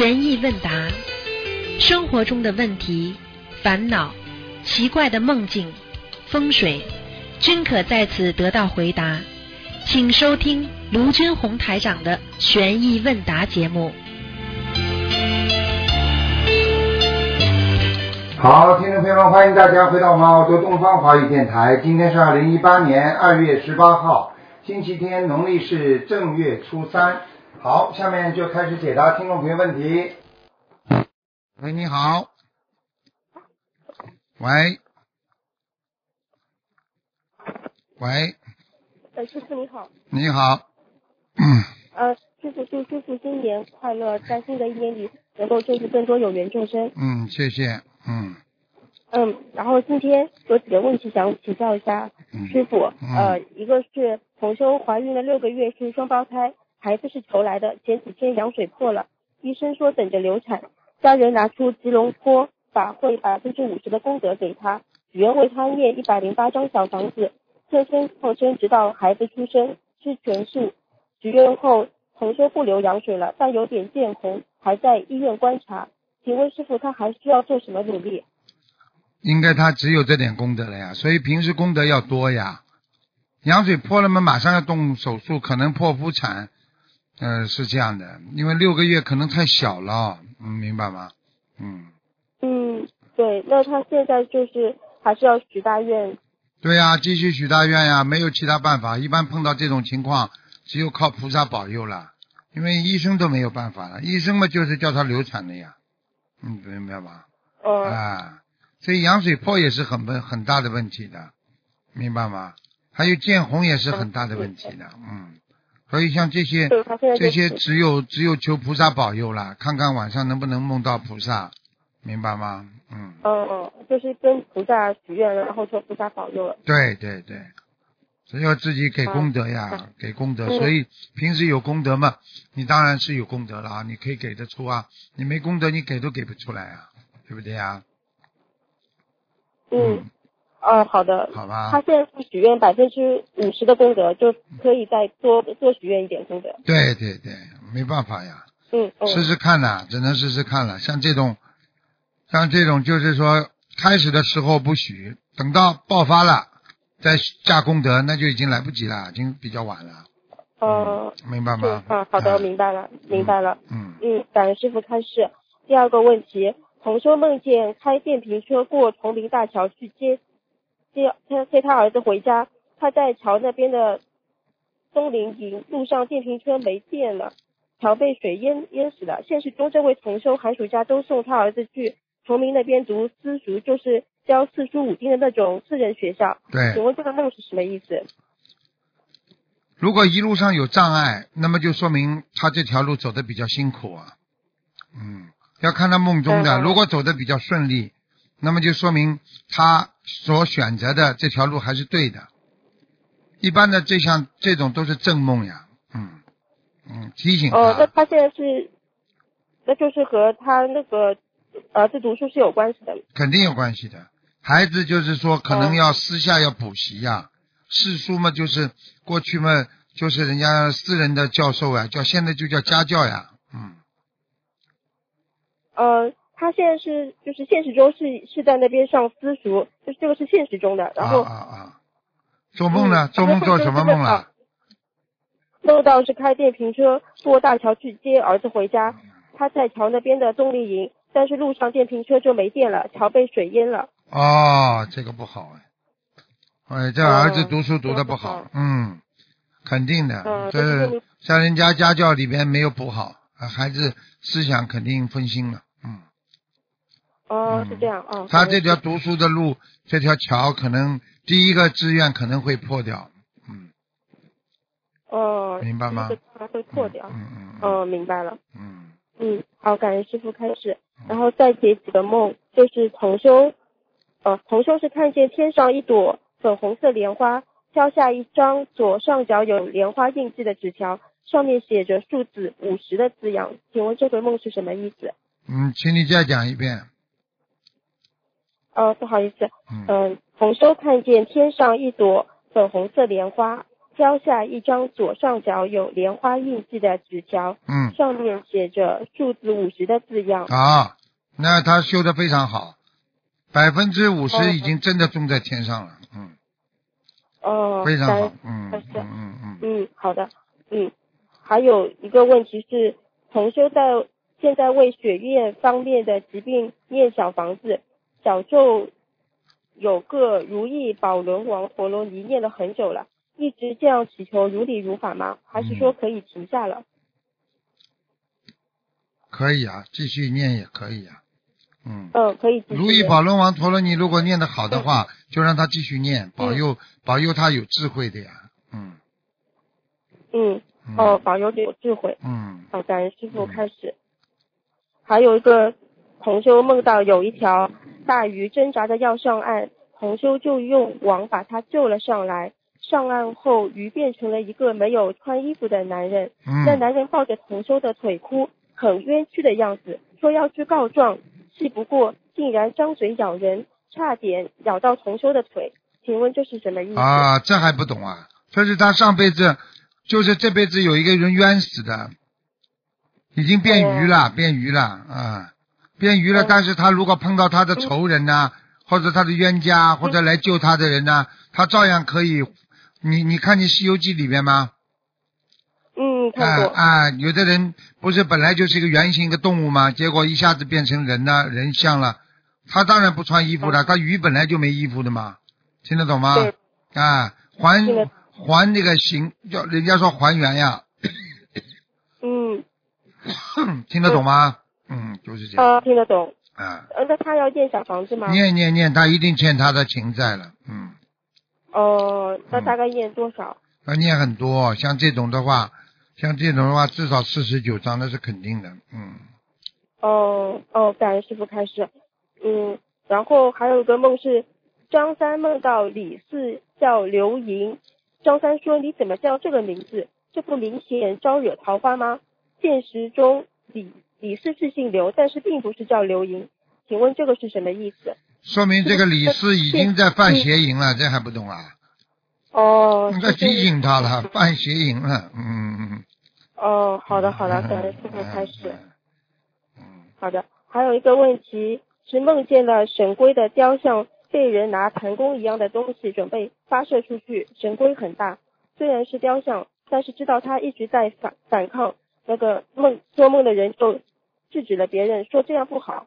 悬疑问答，生活中的问题、烦恼、奇怪的梦境、风水，均可在此得到回答。请收听卢军红台长的悬疑问答节目。好，听众朋友们，欢迎大家回到我们澳洲东方华语电台。今天是二零一八年二月十八号，星期天，农历是正月初三。好，下面就开始解答听众朋友问题。喂，你好。喂。喂，呃，师傅你好。你好。嗯 呃，师傅祝师傅新年快乐，在新的一年里能够救助更多有缘众生。嗯，谢谢。嗯嗯，然后今天有几个问题想请教一下嗯师傅。嗯呃，一个是同修怀孕了六个月，是双胞胎，孩子是求来的，前几天羊水破了，医生说等着流产，家人拿出吉隆坡法会百分之五十的功德给他，许愿为他念一百零八张小房子，侧身靠身直到孩子出生，吃全素。许愿后同说不流羊水了，但有点见红，还在医院观察。请问师傅，他还需要做什么努力？应该他只有这点功德了呀，所以平时功德要多呀。羊水破了嘛，马上要动手术，可能剖腹产，呃，是这样的，因为六个月可能太小了，嗯，明白吗？嗯，嗯，对，那他现在就是还是要许大愿。对呀，继续许大愿呀，没有其他办法，一般碰到这种情况，只有靠菩萨保佑了，因为医生都没有办法了，医生嘛就是叫他流产的呀，嗯，明白吗？呃，啊，所以羊水破也是很问很大的问题的，明白吗？还有见红也是很大的问题的，嗯，所以像这些这些只有只有求菩萨保佑了，看看晚上能不能梦到菩萨，明白吗？嗯，嗯嗯，就是跟菩萨许愿了，然后求菩萨保佑。了。对对。对，只有自己给功德呀，好给功德，嗯。所以平时有功德嘛，你当然是有功德了啊，你可以给得出啊，你没功德你给都给不出来啊，对不对呀？嗯，哦，好的。好吧。他现在是许愿百分之五十的功德，就可以再多多许愿一点功德。对对对，没办法呀，嗯嗯。试试看呐，只能试试看了。像这种，像这种就是说，开始的时候不许，等到爆发了再加功德，那就已经来不及了，已经比较晚了，嗯，明白吗？嗯，好的，啊明白了，明白了。嗯，嗯，感恩师傅开示。第二个问题，同修梦见开电瓶车过崇明大桥去接接他接他儿子回家，他在桥那边的东林营路上电瓶车没电了，桥被水淹淹死了。现实中这位同修寒暑假都送他儿子去崇明那边读私塾，就是教四书五经的那种私人学校。请。问这个梦是什么意思？如果一路上有障碍，那么就说明他这条路走的比较辛苦啊。嗯，要看他梦中的，嗯如果走的比较顺利，那么就说明他所选择的这条路还是对的。一般的这项这种都是正梦呀，嗯嗯，提醒哦，那他，现在是，那就是和他那个儿子读书是有关系的。肯定有关系的。孩子就是说，可能哦要私下要补习呀，世书嘛，就是过去嘛，就是人家私人的教授呀，叫现在就叫家教呀，嗯。呃，他现在是就是现实中是是在那边上私塾，就是这个是现实中的。然后啊啊啊！做梦呢？嗯做梦做什么梦了？啊梦到是开电瓶车过大桥去接儿子回家，他在桥那边的动力营，但是路上电瓶车就没电了，桥被水淹了。哦，这个不好哎，哎，这儿子哦读书读的不好嗯，肯定的，嗯这像人家家教里边没有补好，啊孩子思想肯定分心了，嗯，哦，嗯。是这样啊。他这条读书的路，这条桥可能第一个志愿可能会破掉，嗯，哦，明白吗？它会破掉。嗯嗯嗯哦，明白了。嗯，嗯，好，感恩师傅开始，然后再解几个梦，就是同修，呃，同修是看见天上一朵粉红色莲花，飘下一张左上角有莲花印记的纸条，上面写着数字五十的字样，请问这个梦是什么意思？嗯，请你再讲一遍，呃，不好意思，嗯。嗯、同修看见天上一朵粉红色莲花，挑下一张左上角有莲花印记的纸条，嗯，上面写着数字五十的字样。啊，那他修的非常好，百分之五哦。十已经真的种在天上了，嗯，哦，非常好，嗯嗯嗯嗯，嗯，好的，嗯，还有一个问题是，同修在现在为血液方面的疾病念小房子，小咒有个如意宝轮王陀罗尼念了很久了，一直这样祈求如理如法吗？还是说可以停下了？可以啊，继续念也可以啊，嗯。嗯，可以如意宝轮王陀罗尼，如果念得好的话，就让他继续念，保佑保佑他有智慧的呀。嗯。嗯，嗯哦，保佑有智慧。嗯好，感恩师傅开始。还有一个同修梦到有一条大鱼挣扎着要上岸，同修就用网把它救了上来。上岸后，鱼变成了一个没有穿衣服的男人。那嗯。男人抱着同修的腿哭，很冤屈的样子，说要去告状，气不过，竟然张嘴咬人，差点咬到同修的腿。请问这是什么意思？啊，这还不懂啊？这是他上辈子，就是这辈子有一个人冤死的，已经变鱼了，变鱼了啊，变鱼了。哦但是他如果碰到他的仇人呐、或者他的冤家，或者来救他的人呐、他照样可以。你你看你《西游记》里面吗？嗯，看过。啊啊，有的人不是本来就是一个圆形的动物吗？结果一下子变成人了，人像了。他当然不穿衣服了，他鱼本来就没衣服的嘛，听得懂吗？对啊，还还那个形，叫人家说还原呀，嗯，听得懂吗？嗯，就是这样啊，听得懂。啊。呃，那他要念小房子吗？念念念，他一定欠他的情债了，嗯，哦，那嗯大概念多少？要念很多，像这种的话，像这种的话，至少四十九章那是肯定的，嗯。哦哦，感恩师傅开始。嗯，然后还有一个梦是张三梦到李四叫刘莹，张三说你怎么叫这个名字？这不明显招惹桃花吗？现实中李李四是姓刘，但是并不是叫刘莹，请问这个是什么意思？说明这个李四已经在犯邪淫了，这还不懂啊？哦，应该提醒他了，犯邪淫了，嗯嗯哦，好的嗯。好的，感恩师傅开始。嗯。好的，还有一个问题是梦见了神龟的雕像被人拿弹弓一样的东西准备发射出去，神龟很大，虽然是雕像，但是知道他一直在反反抗，那个梦做梦的人就制止了别人，说这样不好，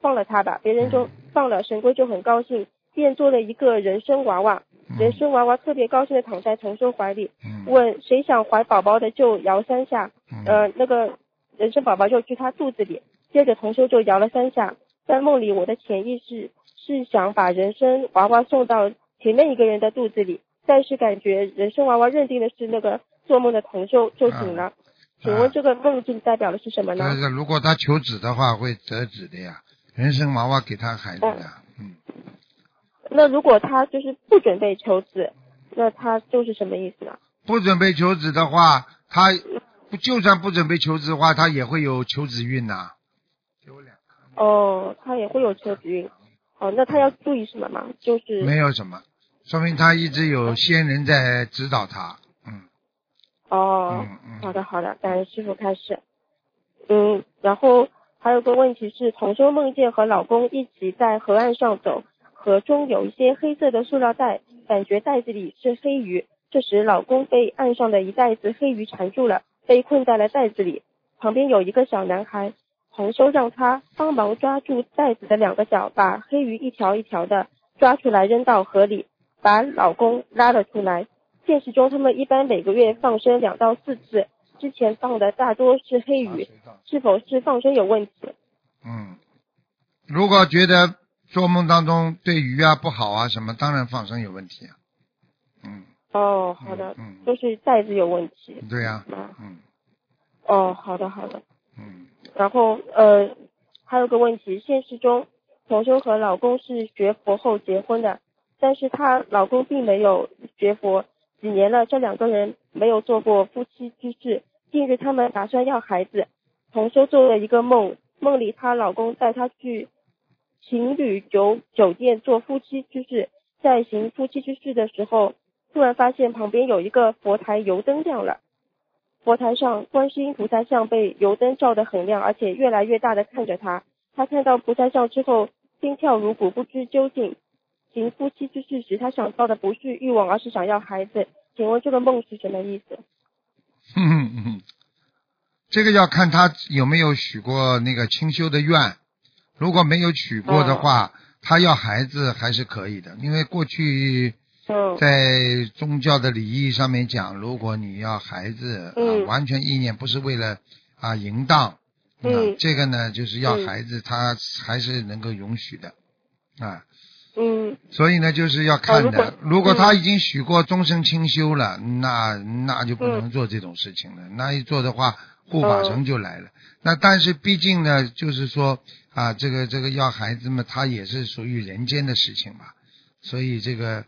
放了他吧，别人就放了，神龟就很高兴，便做了一个人参娃娃，嗯人参娃娃特别高兴的躺在同修怀里，嗯问谁想怀宝宝的就摇三下，嗯呃，那个人参宝宝就去他肚子里，接着同修就摇了三下。在梦里，我的潜意识是想把人参娃娃送到前面一个人的肚子里，但是感觉人参娃娃认定的是那个做梦的同修，就醒了。请问这个梦境代表的是什么呢？但是如果他求子的话，会得子的呀，人生娃娃给他孩子呀，嗯，那如果他就是不准备求子，那他就是什么意思呢？不准备求子的话，他不就算不准备求子的话，他也会有求子运呐。有两个哦，他也会有求子运。哦，那他要注意什么吗？就是没有什么，说明他一直有仙人在指导他，嗯哦，嗯嗯好的好的，感恩师傅开始。嗯，然后还有个问题是，同修梦见和老公一起在河岸上走，河中有一些黑色的塑料袋，感觉袋子里是黑鱼。这时老公被岸上的一袋子黑鱼缠住了，被困在了袋子里。旁边有一个小男孩，同修让他帮忙抓住袋子的两个角，把黑鱼一条一条的抓出来扔到河里，把老公拉了出来。现实中，他们一般每个月放生两到四次，之前放的大多是黑鱼，是否是放生有问题？嗯，如果觉得做梦当中对鱼啊不好啊什么，当然放生有问题啊，嗯，哦，好的，嗯，就是袋子有问题。对呀、啊，嗯哦，好的好的。嗯然后呃，还有个问题，现实中同修和老公是学佛后结婚的，但是她老公并没有学佛，几年了，这两个人没有做过夫妻之事。近日他们打算要孩子，同修做了一个梦，梦里她老公带她去情侣酒酒店做夫妻之事，在行夫妻之事的时候，突然发现旁边有一个佛台油灯亮了，佛台上观世音菩萨像被油灯照得很亮，而且越来越大的看着他。他看到菩萨像之后，心跳如鼓，不知究竟。行夫妻之事时，他想到的不是欲望，而是想要孩子。请问这个梦是什么意思？嗯嗯，这个要看他有没有许过那个清修的愿。如果没有许过的话，他要孩子还是可以的，因为过去在宗教的礼仪上面讲，如果你要孩子，啊，完全意念不是为了啊淫荡，嗯，这个呢就是要孩子，他还是能够允许的，啊。嗯，所以呢，就是要看的。如果他已经许过终身清修了，那那就不能做这种事情了。那一做的话，护法神就来了。那但是毕竟呢，就是说啊，这个这个要孩子嘛，他也是属于人间的事情嘛。所以这个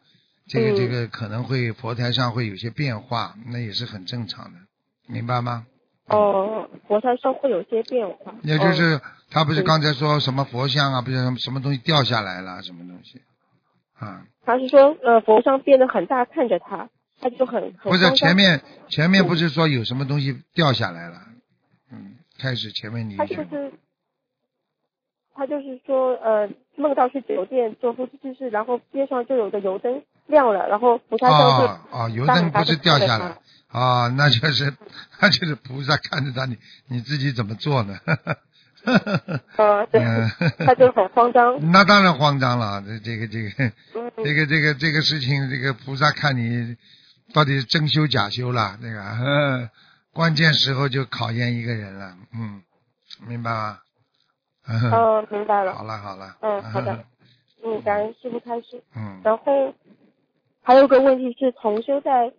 这个这个可能会佛台上会有些变化，那也是很正常的，明白吗？哦，佛台上会有些变化。也就是他不是刚才说什么佛像啊，不是什么什么东西掉下来了，什么东西啊？他是说呃佛像变得很大，看着他，他就很很。不是前面前面不是说有什么东西掉下来了？嗯，开始前面你。他就是他就是说呃梦到去酒店做夫妻之事，然后边上就有个油灯亮了，然后菩萨像就啊啊油灯不是掉下来。啊，那就是 那就是菩萨看着他，你你自己怎么做呢？啊，对，他就很慌张。那当然慌张了，这这个这个 这个这个这个事情，这个菩萨看你到底是真修假修了，这个关键时候就考验一个人了，嗯，明白吗？嗯，明白了。好了好了。嗯，好的。嗯，感恩师傅开始。嗯。然后还有个问题是，同修在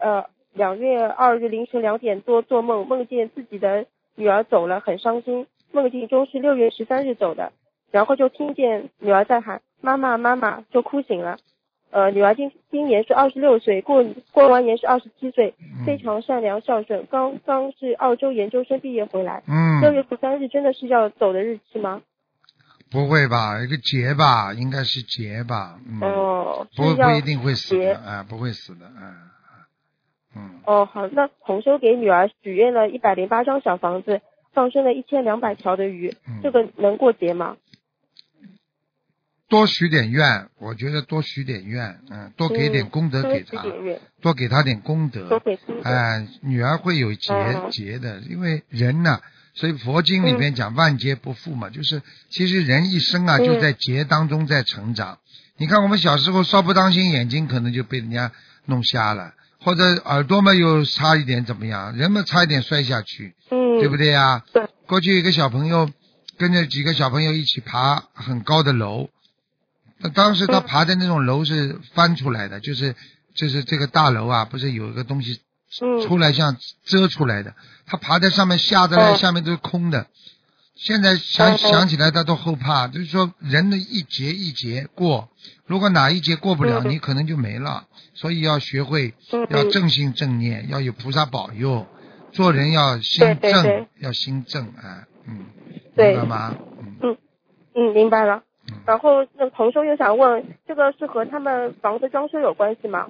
呃。两月二日凌晨两点多做梦，梦见自己的女儿走了，很伤心。梦境中是六月十三日走的，然后就听见女儿在喊妈妈妈妈，就哭醒了。呃，女儿今今年是二十六岁，过过完年是二十七岁，非常善良孝顺，刚刚是澳洲研究生毕业回来。嗯。六月十三日真的是要走的日期吗？不会吧，一个劫吧，应该是劫吧。哦。不不一定会死的，哎，不会死的，嗯。嗯哦好，那同修给女儿许愿了一百零八张小房子，放生了一千两百条的鱼，这个能过节吗？多许点愿，我觉得多许点愿，嗯，多给点功德给他，多给他点功德，哎，女儿会有劫劫的，因为人呢，所以佛经里面讲万劫不复嘛，就是其实人一生啊就在劫当中在成长。你看我们小时候稍不当心，眼睛可能就被人家弄瞎了。或者耳朵嘛又差一点怎么样？人们差一点摔下去，嗯，对不对呀？对。过去一个小朋友跟着几个小朋友一起爬很高的楼，那当时他爬的那种楼是翻出来的，就是就是这个大楼啊，不是有一个东西出来像遮出来的，他爬在上面下得来，下面都是空的。现在想想起来他都后怕，就是说人的一节一节过，如果哪一节过不了，你可能就没了。所以要学会要正心正念，要有菩萨保佑，做人要心正，要心正啊，嗯，明白吗？嗯嗯，明白了。然后那同修又想问，这个是和他们房子装修有关系吗？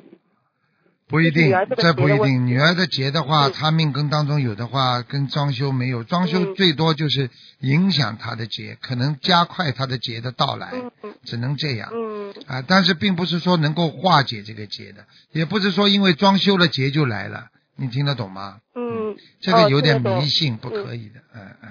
不一定，这不一定。女儿的劫的话，她命根当中有的话，跟装修没有。装修最多就是影响她的劫，可能加快她的劫的到来，只能这样。啊，但是并不是说能够化解这个劫的，也不是说因为装修了劫就来了。你听得懂吗？嗯。这个有点迷信，不可以的。嗯嗯。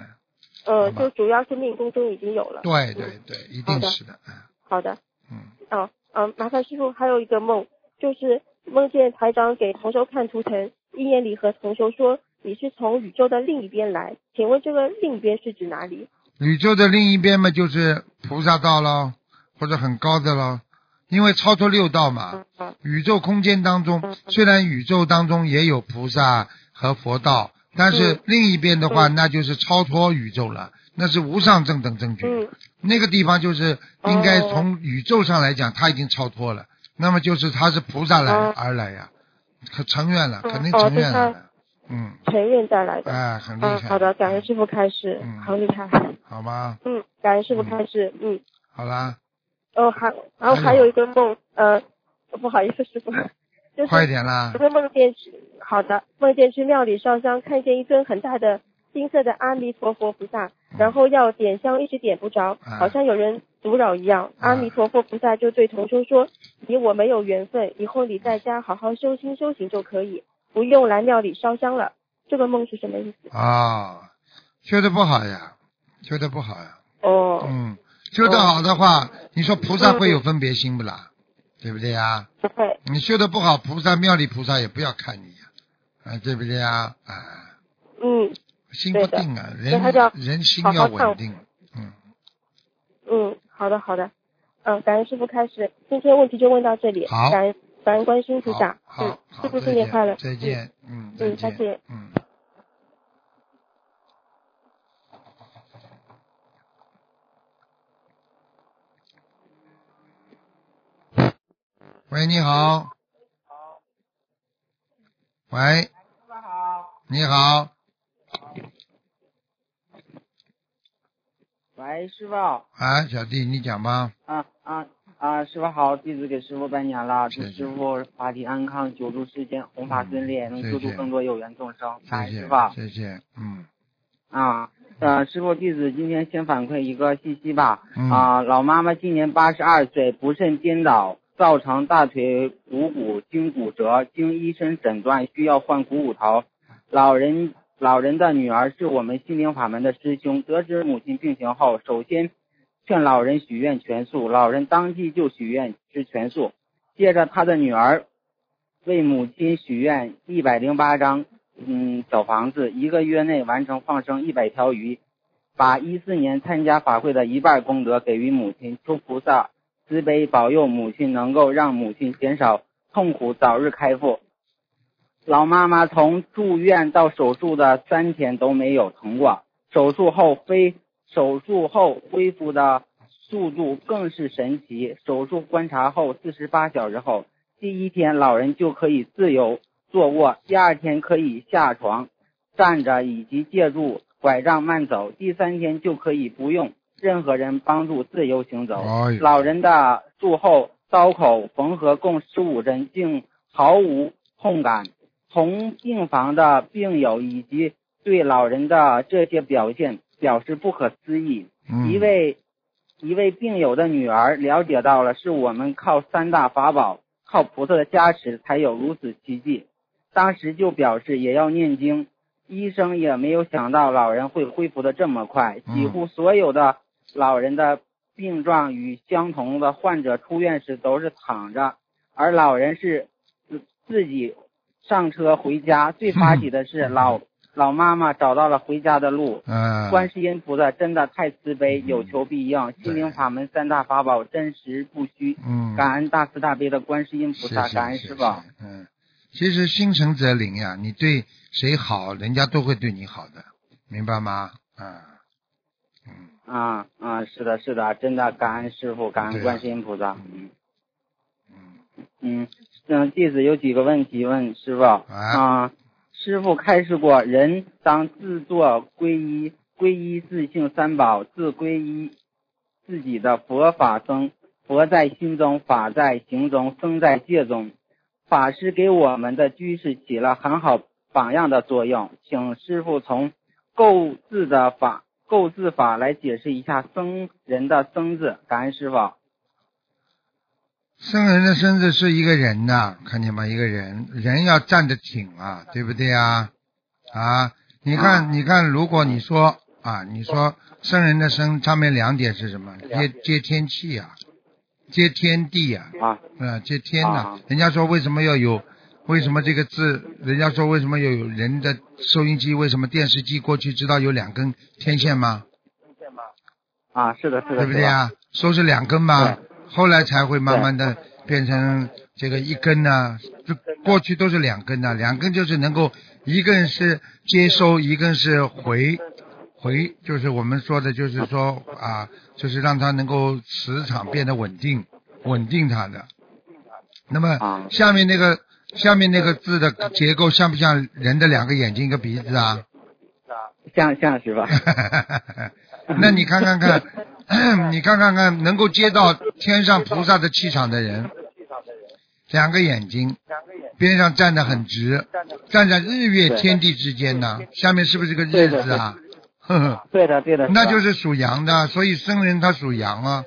呃，就主要是命宫中已经有了。对对对，一定是的。嗯。好的。嗯。哦，嗯，麻烦师傅还有一个梦，就是。梦见台长给同修看图腾，一眼里和同修说：“你是从宇宙的另一边来，请问这个另一边是指哪里？”宇宙的另一边嘛，就是菩萨道咯，或者很高的咯，因为超脱六道嘛。宇宙空间当中，虽然宇宙当中也有菩萨和佛道，但是另一边的话，那就是超脱宇宙了，那是无上正等正觉。那个地方就是应该从宇宙上来讲，他已经超脱了。那么就是他是菩萨来而来呀，可成愿了，肯定成愿了，嗯，成愿再来的，哎，很厉害。好的，感恩师傅开始，嗯，好厉害，好吗？嗯，感恩师傅开始，嗯，好啦。哦，还然后还有一个梦，呃，不好意思，师傅，就是快点啦有！个梦见去，好的，梦见去庙里烧香，看见一尊很大的金色的阿弥陀佛菩萨，然后要点香，一直点不着，啊好像有人阻扰一样。啊阿弥陀佛菩萨就对同修说：“你我没有缘分，以后你在家好好修心修行就可以，不用来庙里烧香了。”这个梦是什么意思？啊，修的不好呀，修的不好呀。哦，嗯，修得好的话，你说菩萨会有分别心不啦？对不对呀？不会，你修的不好，菩萨庙里菩萨也不要看你呀，啊，对不对呀？啊，嗯心不定啊，人人心要稳定。嗯，嗯，好的好的，嗯，感恩师傅开始，今天问题就问到这里，好。感恩感恩观世音菩萨，好嗯，好，师傅新年快乐，再见，嗯，再嗯再见见，嗯。喂，你好。喂。你好，喂，师傅，啊，小弟，你讲吧。啊啊啊！师傅好，弟子给师傅拜年了，祝师傅法体安康，久住世间，弘法顺利，能救度更多有缘众生。感谢谢师傅，谢谢，嗯啊，呃，师傅，弟子今天先反馈一个信息吧。嗯啊，老妈妈今年八十二岁，不慎颠倒，造成大腿股骨筋骨折，经医生诊断需要换股骨头。老人老人的女儿是我们心灵法门的师兄，得知母亲病情后，首先劝老人许愿全素，老人当即就许愿吃全素。接着他的女儿为母亲许愿一百零八张嗯小房子，一个月内完成放生一百条鱼，把一四年参加法会的一半功德给予母亲，求菩萨慈悲保佑母亲能够让母亲减少痛苦，早日开腹。老妈妈从住院到手术的三天都没有疼过，手术后非手术后恢复的速度更是神奇。手术观察后四十八小时后，第一天老人就可以自由坐卧，第二天可以下床、站着以及借助拐杖慢走，第三天就可以不用任何人帮助自由行走。哎老人的术后刀口缝合共十五针，竟毫无痛感。同病房的病友以及对老人的这些表现表示不可思议。嗯。一位一位病友的女儿了解到了，是我们靠三大法宝，靠菩萨的加持才有如此奇迹。当时就表示也要念经，医生也没有想到老人会恢复的这么快，嗯几乎所有的老人的病状与相同的患者出院时都是躺着，而老人是自自己上车回家。最发喜的是老老妈妈找到了回家的路。嗯。观世音菩萨真的太慈悲，有求必应。心灵法门三大法宝真实不虚。嗯。感恩大慈大悲的观世音菩萨，感恩师傅。嗯，其实心诚则灵呀，你对谁好，人家都会对你好的，明白吗？啊，嗯啊啊，是的，是的，真的感恩师傅，感恩观世音菩萨。嗯嗯，嗯嗯，弟子有几个问题问师傅。啊，师傅开示过，人当自作皈依，皈依自性三宝，自皈依自己的佛法僧。佛在心中，法在行中，僧在戒中。法师给我们的居士起了很好榜样的作用，请师傅从构字的法构字法来解释一下僧人的僧字，感恩师傅。僧人的僧”字是一个人呐、看见吗？一个人，人要站得挺啊，对不对啊？啊，你看，你看，如果你说啊，你说僧人的僧上面两点是什么？接接天气啊、接天地呀、啊啊，接天呐、啊人家说为什么要有？为什么这个字？人家说为什么有人的收音机？为什么电视机过去知道有两根天线吗？啊，是的，是的，对不对啊？说是两根嘛，后来才会慢慢的变成这个一根呢、就过去都是两根的，两根就是能够一根是接收，一根是回回，就是我们说的，就是说啊，就是让它能够磁场变得稳定，稳定它的。那么啊下面那个下面那个字的结构像不像人的两个眼睛一个鼻子啊？像像是吧。那你看看看，你看看看，能够接到天上菩萨的气场的人，两个眼睛，边上站得很直，站在日月天地之间呢。下面是不是个日字啊？呵呵，对的对的，那就是是属羊的，所以僧人他属羊啊，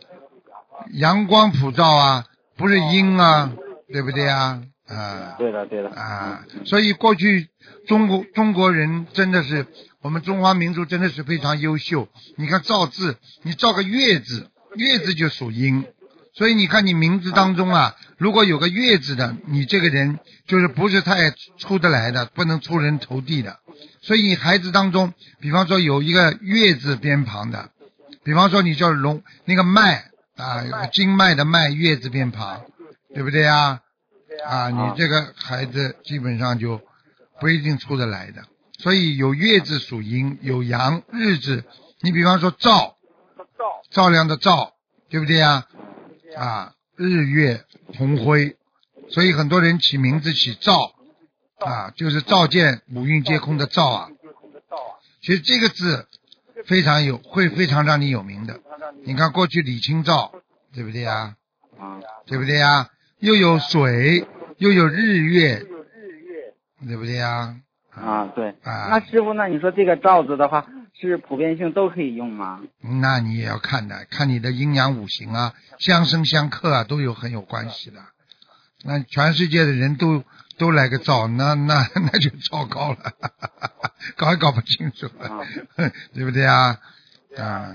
阳光普照啊，不是阴啊，对不对啊？啊。对的对的，啊，所以过去中国中国人真的是我们中华民族真的是非常优秀。你看造字，你造个月字，月字就属阴，所以你看你名字当中啊，如果有个月字的，你这个人就是不是太出得来的，不能出人头地的。所以你孩子当中，比方说有一个月字边旁的，比方说你叫龙那个脉啊，经脉的脉月字边旁，对不对啊？啊，你这个孩子基本上就不一定出得来的。所以有月字属阴，有阳日字，你比方说照，照亮的照，对不对呀？啊，日月同辉，所以很多人起名字起照啊，就是照见五蕴皆空的照啊。其实这个字非常有，会非常让你有名的。你看过去李清照，对不对呀？啊对不对呀？又有水，又有日月，对不对呀？啊对。啊那师傅，那你说这个罩子的话，是普遍性都可以用吗？那你也要看的，看你的阴阳五行啊，相生相克啊，都有很有关系的。那全世界的人都都来个照，那那那就糟糕了，搞也搞不清楚啊了，对不对啊？啊。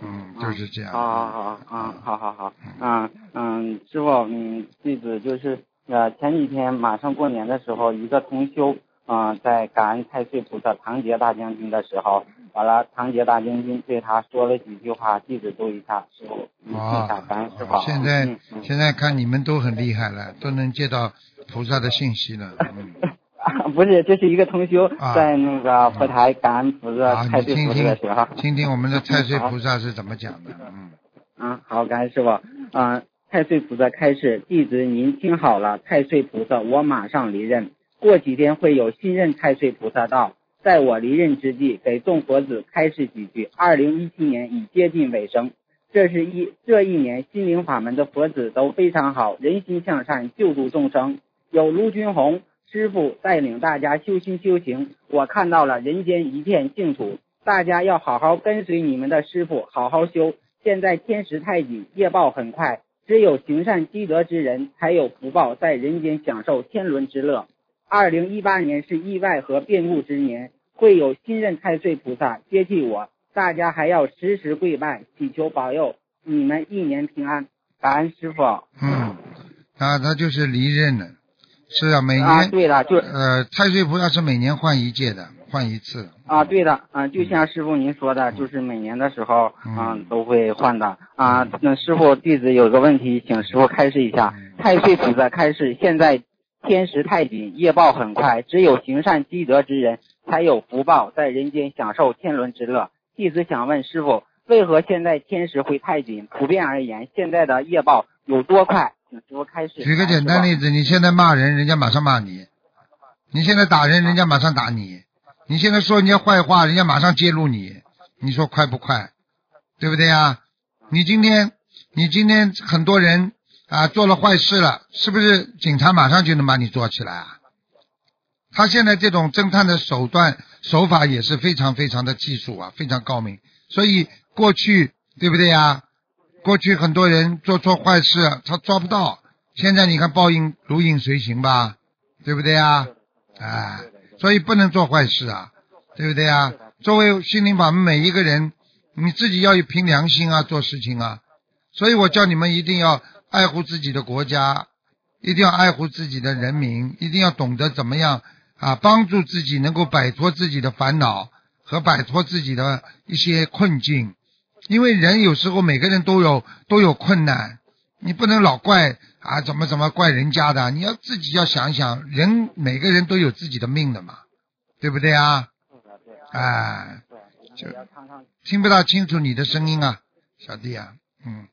嗯，就是这样。好好好嗯，好好好，嗯嗯，师傅，嗯，弟子就是呃前几天马上过年的时候，一个同修啊、呃在感恩太岁菩萨唐杰大将军的时候，完了唐杰大将军对他说了几句话，弟子读一下，师傅，嗯，听一下，感恩师傅。现在嗯嗯现在看你们都很厉害了，都能接到菩萨的信息了。嗯，不是，这是一个同修啊在那个佛台感恩菩萨、好，太岁菩萨你听听的时候，听听我们的太岁 菩萨是怎么讲的。嗯，嗯，好，感恩师傅。啊、太岁菩萨开示，弟子您听好了，太岁菩萨，我马上离任。过几天会有新任太岁菩萨到，在我离任之际，给众佛子开示几句。二零一七年已接近尾声，这是一这一年心灵法门的佛子都非常好，人心向善，救度众生。有卢军红师傅带领大家修心修行，我看到了人间一片净土。大家要好好跟随你们的师傅，好好修。现在天时太紧，业报很快，只有行善积德之人才有福报，在人间享受天伦之乐。二零一八年是意外和变故之年，会有新任太岁菩萨接替我，大家还要时时跪拜，祈求保佑你们一年平安。感恩师傅。嗯，啊，他就是离任了，是啊，每年、啊，对了，就呃，太岁菩萨是每年换一届的，换一次。啊，对的，啊，就像师傅您说的，就是每年的时候，嗯嗯，都会换的啊。那师傅弟子有个问题，请师傅开示一下。太岁菩萨开示，现在天时太紧，业报很快，只有行善积德之人才有福报，在人间享受天伦之乐。弟子想问师傅，为何现在天时会太紧？普遍而言，现在的业报有多快？请师傅开示。举个简单例子，你现在骂人，人家马上骂你；你现在打人，人家马上打你；你现在说人家坏话，人家马上揭露你。你说快不快？对不对呀？你今天，你今天很多人啊做了坏事了，是不是警察马上就能把你抓起来啊？他现在这种侦探的手段手法也是非常非常的技术啊，非常高明。所以过去对不对呀？过去很多人做错坏事，他抓不到。现在你看报应如影随形吧，对不对呀？哎，所以不能做坏事啊，对不对啊？作为心灵法门，每一个人你自己要有凭良心啊，做事情啊。所以我叫你们一定要爱护自己的国家，一定要爱护自己的人民，一定要懂得怎么样啊，帮助自己能够摆脱自己的烦恼和摆脱自己的一些困境。因为人有时候每个人都有都有困难，你不能老怪啊怎么怎么怪人家的，你要自己要想想，人每个人都有自己的命的嘛，对不对啊？哎，就听不大清楚你的声音啊，小弟啊，嗯，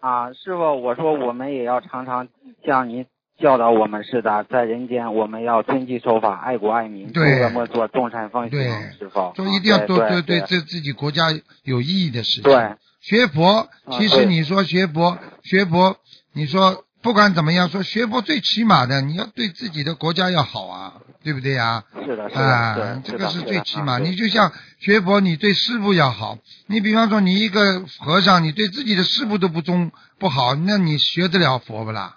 啊，师傅，我说我们也要常常像您教导我们似的，在人间我们要遵纪守法、爱国爱民，对诸恶莫作，众善奉行对，师傅。就一定要啊多对对对自己国家有意义的事情。对学佛，其实你说学佛，学佛，你说不管怎么样，说学佛最起码的，你要对自己的国家要好啊，对不对呀？是的，是的，这个是最起码。你就像学佛，你对师傅要好。你比方说，你一个和尚，你对自己的师傅都不忠不好，那你学得了佛不啦？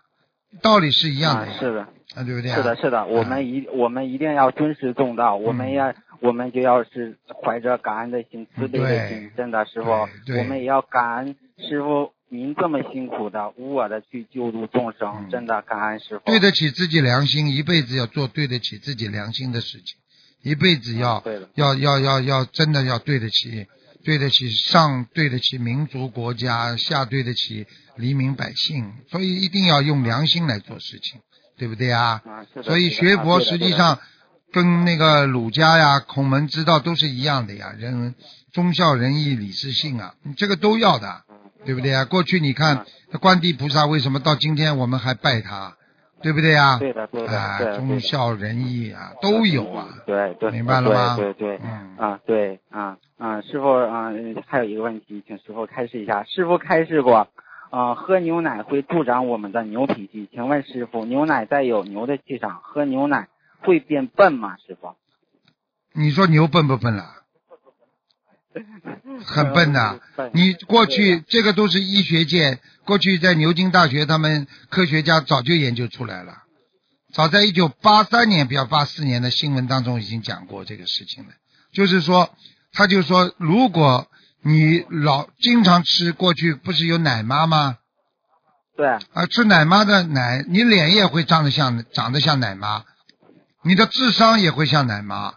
道理是一样的，啊是的，啊，对不对啊？是的，是的，我们一我们一定要尊师重道，我们嗯要我们就要是怀着感恩的心、慈悲的心，真的师傅，我们也要感恩师傅您这么辛苦的、无我的去救度众生，嗯真的感恩师傅。对得起自己良心，一辈子要做对得起自己良心的事情，一辈子要对，要要要要真的要对得起，对得起上对得起民族国家，下对得起黎民百姓，所以一定要用良心来做事情，对不对啊？啊，所以学佛实际上跟那个儒家呀、孔门之道都是一样的呀，人忠孝仁义礼智信啊，你这个都要的，对不对啊？过去你看观地菩萨为什么到今天我们还拜他，对不对呀？对的，对的，忠孝仁义啊都有啊，对对，明白了吗对对对，嗯啊对啊啊，师傅啊，嗯还有一个问题，请师傅开示一下。师傅开示过，啊，喝牛奶会助长我们的牛脾气。请问师傅，牛奶带有牛的气场，喝牛奶会变笨吗？师傅？你说牛笨不笨啦？很笨呐、笨你过去这个都是医学界，过去在牛津大学，他们科学家早就研究出来了。早在一九八三年，不要八四年的新闻当中已经讲过这个事情了。就是说，他就说，如果你老经常吃，过去不是有奶妈吗？对，啊，吃奶妈的奶，你脸也会长得像长得像奶妈，你的智商也会像奶妈，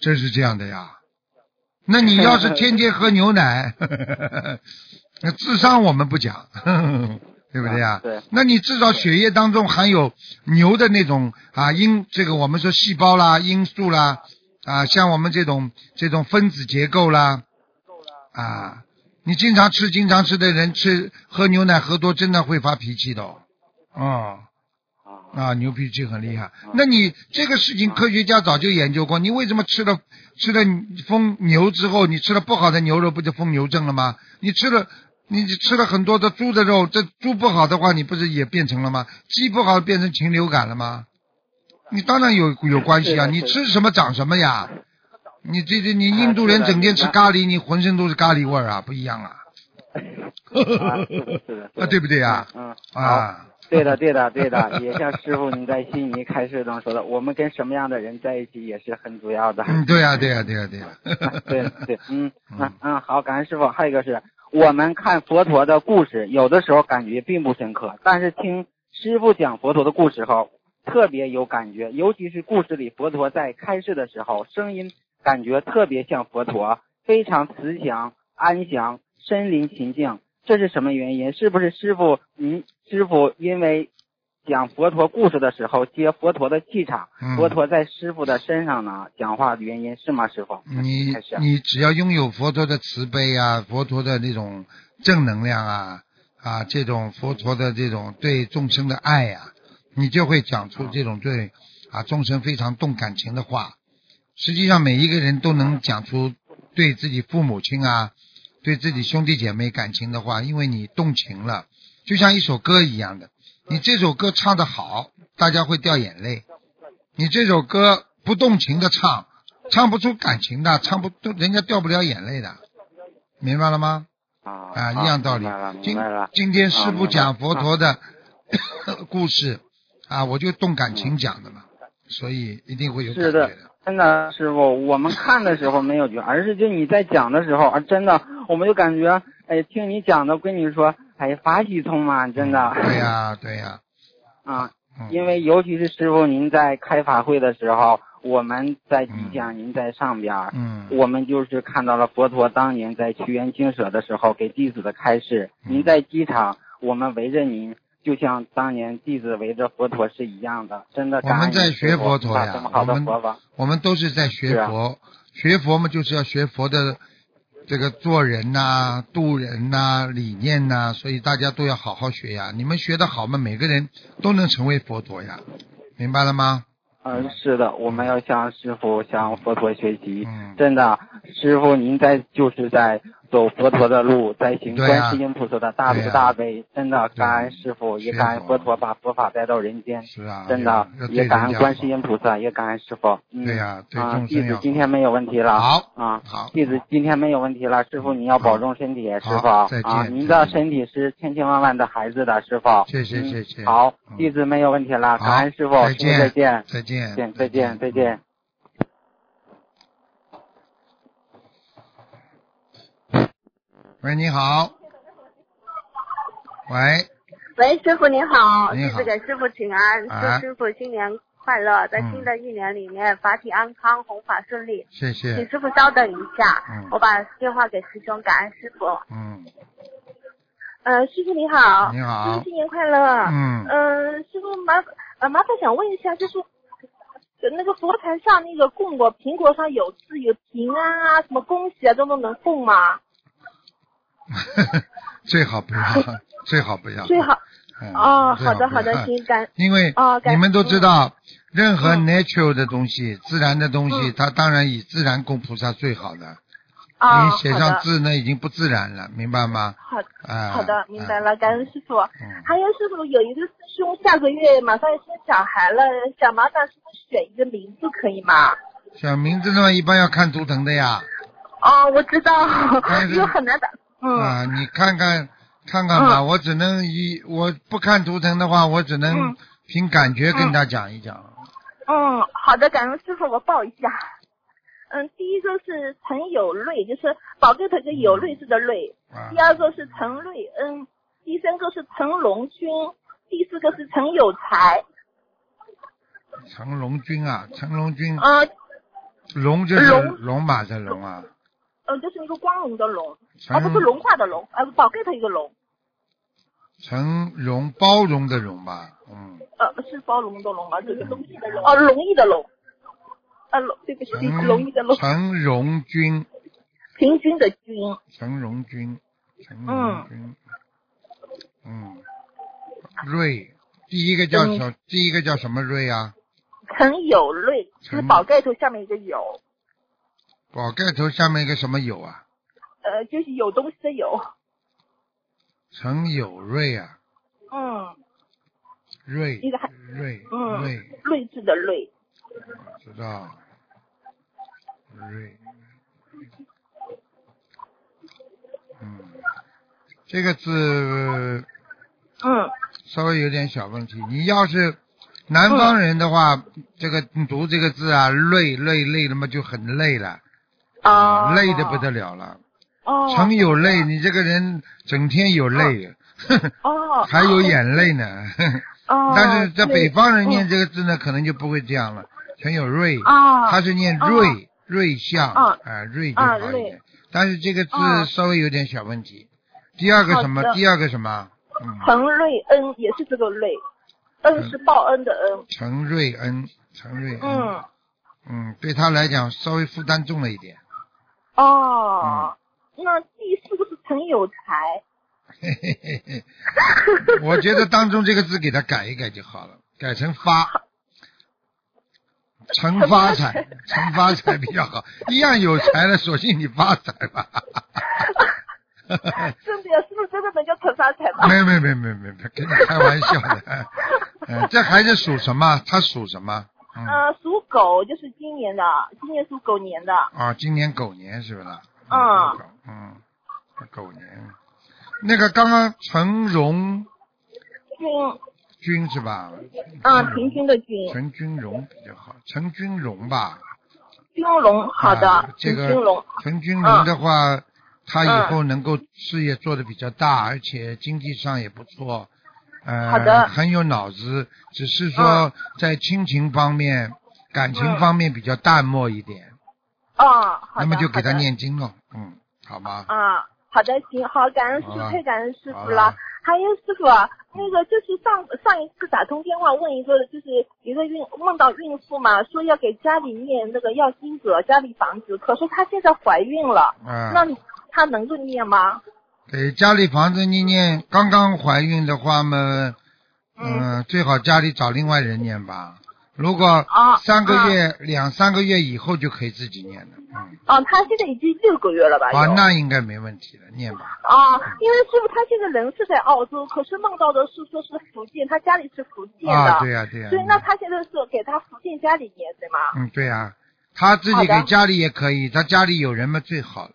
真是这样的呀。那你要是 天天喝牛奶，那智商我们不讲，对不对呀？对那你至少血液当中含有牛的那种啊因这个我们说细胞啦、因素啦啊，像我们这种这种分子结构啦啊，你经常吃经常吃的人吃喝牛奶喝多真的会发脾气的哦，哦啊啊，牛脾气很厉害。那你这个事情科学家早就研究过，你为什么吃了吃了疯牛之后，你吃了不好的牛肉，不就疯牛症了吗？你吃了你吃了很多的猪的肉，这猪不好的话，你不是也变成了吗？鸡不好变成禽流感了吗？你当然有有关系啊！你吃什么长什么呀？你这这你印度人整天吃咖喱，你浑身都是咖喱味儿啊，不一样啊！啊，对不对呀？嗯，好。啊，对的，对的，对的，也像师傅您在悉尼开示中说的，我们跟什么样的人在一起也是很主要的。嗯，对呀、对呀、对呀、对呀、对对，嗯嗯嗯，好，感恩师傅。还有一个是我们看佛陀的故事，有的时候感觉并不深刻，但是听师傅讲佛陀的故事后，特别有感觉。尤其是故事里佛陀在开示的时候，声音感觉特别像佛陀，非常慈祥、安详、身临其境。这是什么原因？是不是师傅您师傅因为讲佛陀故事的时候接佛陀的气场，嗯佛陀在师傅的身上呢讲话的原因是吗？师傅？你你只要拥有佛陀的慈悲啊，佛陀的那种正能量啊啊，这种佛陀的这种对众生的爱呀、你就会讲出这种对啊众生非常动感情的话。实际上，每一个人都能讲出对自己父母亲啊、对自己兄弟姐妹感情的话，因为你动情了，就像一首歌一样的。你这首歌唱得好，大家会掉眼泪；你这首歌不动情的唱，唱不出感情的，唱不都人家掉不了眼泪的，明白了吗？啊啊，一样道理。今。今天师傅讲佛陀的 故事啊，我就动感情讲的嘛，所以一定会有感觉是的真的，师傅，我们看的时候没有觉，而是就你在讲的时候，啊，真的，我们就感觉，哎，听你讲的，我跟你说，哎，法喜充满，真的。对呀、对呀、啊，嗯。因为尤其是师傅您在开法会的时候，我们在底下，您在上边儿，嗯。我们就是看到了佛陀当年在屈原精舍的时候给弟子的开示。嗯。您在机场，我们围着您，就像当年弟子围着佛陀是一样的，真的我们在学佛陀呀我们。我们都是在学佛，学佛嘛就是要学佛的这个做人呐、度人呐、理念呐、所以大家都要好好学呀。你们学的好嘛，每个人都能成为佛陀呀，明白了吗？嗯，是的，我们要向师傅、向佛陀学习。嗯真的，师傅您在就是在走佛陀的路，在行观世音菩萨的大慈大悲，真的感恩师傅，也感恩佛陀把佛法带到人间，是啊，真的也感恩观世音菩萨，也感恩师傅。嗯、对呀对啊，弟子今天没有问题了。好啊，好，弟子今天没有问题了，师傅你要保重身体，师傅啊，您的身体是千千万万的孩子的师傅。谢谢嗯谢谢好嗯，弟子没有问题了，感恩师傅，师傅再见再见，再见再见，再见，再见。喂，你好。喂，喂，师傅您好，你好弟子给师傅请安，啊祝师傅新年快乐，在嗯新的一年里面法体安康，弘法顺利。谢谢请。师傅稍等一下，嗯我把电话给师兄，感恩师傅。嗯，呃，师傅你好，你好师傅新年快乐。嗯呃，师傅麻呃麻烦想问一下，就是呃那个佛坛上那个供果，苹果上有字有平安啊，什么恭喜啊，这都能供吗？最好不要，最好不要。最好。嗯。哦，好的好的要，行，感因为你们都知道，任何嗯 natural 的东西，自然的东西，嗯它当然以自然供菩萨最好的。啊，你写上字那，已经不自然了，明白吗？好啊。好的，明白了，感恩师傅。嗯。还有师傅，有一个师兄下个月马上要生小孩了，想麻烦师傅选一个名字可以吗？选名字的话，一般要看图腾的呀。哦，我知道但，是 因为很难打。嗯，啊，你看看看看吧，我只能以我不看图腾的话，我只能嗯凭感觉跟他讲一讲。嗯，好的，感恩师傅，我报一下。嗯，第一个是陈有瑞，就是宝盖头一个有瑞士的瑞。啊第二个是陈瑞恩，第三个是陈龙军，第四个是陈有才。陈龙军啊，陈龙军，呃龙就是龙龙马的龙啊，呃，就是那个光荣的荣，陈啊，不是融化的龙，呃，宝盖头一个荣。成荣包容的容吧，嗯，呃，是包容的容吗？这个容易的容，哦，容易的容，啊，龙，对不起，陈容易的容，陈荣军，平均的均，陈荣军，陈荣军，嗯，瑞，第一个叫嗯什？第一个叫什么瑞啊？陈有瑞，就是宝盖头下面一个有，宝盖头下面一个什么有啊？呃，就是有东西的有，陈有瑞啊，嗯，瑞一个还瑞嗯瑞，睿智的睿，知道，瑞，嗯，这个字嗯，稍微有点小问题。你要是南方人的话，这个你读这个字啊，累累累，那么就很累了，啊，累的不得了了。哦，常有泪，你这个人整天有泪，哦，还有眼泪呢。哦，但是在北方人念嗯这个字呢，可能就不会这样了，陈有瑞，啊，他是念哦。瑞瑞相，啊哎，瑞就啊好一点。瑞。但是这个字啊稍微有点小问题。第二个什么？第二个什么？嗯，陈瑞恩也是这个瑞，恩是报恩的恩，陈瑞恩，陈瑞恩，嗯，嗯，对他来讲稍微负担重了一点。哦，那第四个是陈有才，嘿嘿嘿嘿，我觉得当中这个字给他改一改就好了，改成发，成发财，成发财比较好，一样有才了，索性你发财吧。真的呀，是不是真的能叫陈发财吗？没有没有没没没有，跟你开玩笑的。嗯，这孩子属什么？他属什么？嗯，呃，属狗，就是今年的，今年属狗年的，啊，今年狗年是不是？嗯，嗯，狗年。那个刚刚陈荣。军，军是吧？啊，平均的军，陈军荣比较好，陈军荣吧。军荣，好啊的，这个陈均龙，陈君荣的话，他以嗯后能够事业做得比较大，而且经济上也不错，呃，好的。很有脑子，只是说在亲情方面、感情嗯方面比较淡漠一点，哦，好的，那么就给他念经了，嗯，好吗？啊，好的，行，好，感恩师傅，太感恩师傅了。还有师傅啊，那个就是上上一次打通电话问一个，就是一个孕梦到孕妇嘛，说要给家里念那个要经者家里房子，可是她现在怀孕了，嗯、那她能够念吗？给家里房子念念，刚刚怀孕的话嘛，嗯、最好家里找另外人念吧，如果啊三个月、两三个月以后就可以自己念了。嗯，哦，他现在已经六个月了吧？啊，那应该没问题了，念吧。啊，因为师傅他现在人是在澳洲，可是梦到的是说是福建，他家里是福建的，啊，对呀、对呀、所以那他现在是给他福建家里念对吗？嗯，对呀、他自己给家里也可以，他家里有人嘛最好了。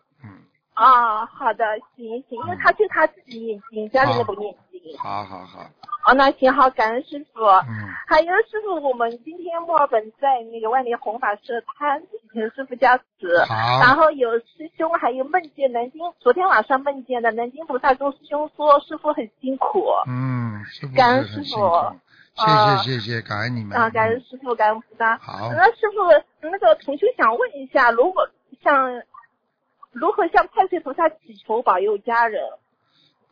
嗯，啊，好的，行行，因为他就他自己念经，家里人不念经。好好好，哦，那行好，感恩师傅。嗯，还有师傅，我们今天墨尔本在那个万年弘法社摊，请师傅加持。好然后有师兄还有梦见南京，昨天晚上梦见的南京菩萨跟师兄说，师傅很辛苦。嗯，师傅感恩师傅，谢啊谢谢谢，感恩你们。啊，感恩嗯师傅，感恩菩萨。好那师傅，那个同学想问一下，如果像如何向太岁菩萨祈求保佑家人？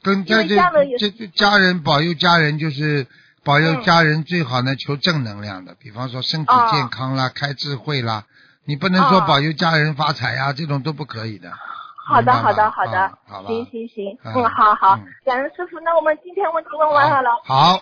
跟这这家人也这这家人保佑家人就是保佑嗯家人最好呢求正能量的，比方说身体啊健康啦、开智慧啦，你不能说啊保佑家人发财呀、这种都不可以的。好的，好的，好的。行行行，嗯嗯，好好。嗯，感恩师傅。那我们今天问题问完了。好，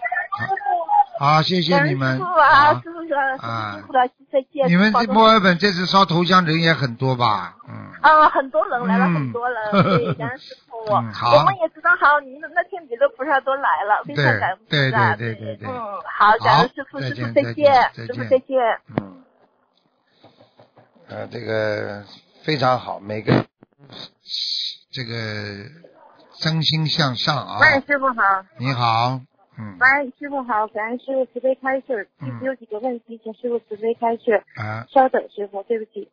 好，谢谢你们师傅啊，师傅说啊辛苦了，再见。你们墨尔本这次烧头香人也很多吧？嗯，啊，很多人来了，嗯很多人，对，感恩师傅。嗯好我们也知道，好，您的那天别的菩萨都来了，非常感恩菩对萨。对对对对嗯，好，感恩师傅，师傅再见师傅再见。嗯，呃，这个非常好，每个这个真心向上啊。喂，师傅好。你好，嗯，喂，师傅好，感恩师傅慈悲开示。弟嗯子有几个问题，请师傅慈悲开示。啊，稍等，师傅，对不起，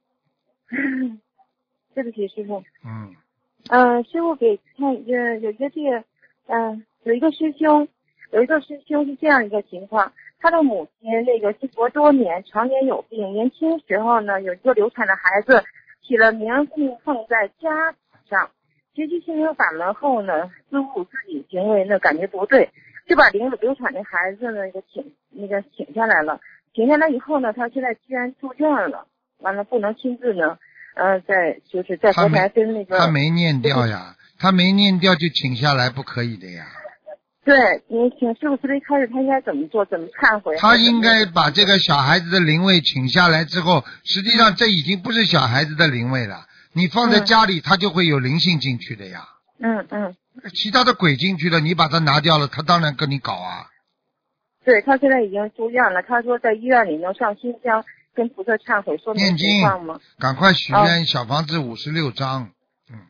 对不起，师傅。嗯，嗯、师傅给看，呃，有一个这个，嗯、有一个师兄，有一个师兄是这样一个情况，他的母亲那个信佛多年，常年有病，年轻时候呢有一个流产的孩子，起了名供奉在家上，学习心灵法门后呢，似乎自己行为呢感觉不对，就把流流产的孩子呢给请那个请下来了，请下来以后呢，他现在居然住院了，完了不能亲自呢，呃，在就是在佛他没台跟那个他没念掉呀，他没念掉就请下来不可以的呀。对，你请师傅慈悲开始，他应该怎么做？怎么忏悔？他应该把这个小孩子的灵位请下来之后，实际上这已经不是小孩子的灵位了。你放在嗯家里，他就会有灵性进去的呀。嗯嗯，其他的鬼进去了，你把它拿掉了，他当然跟你搞啊。对他现在已经住院了。他说在医院里能上新疆跟菩萨忏悔，说明念经情况吗？赶快许愿小房子五十六张，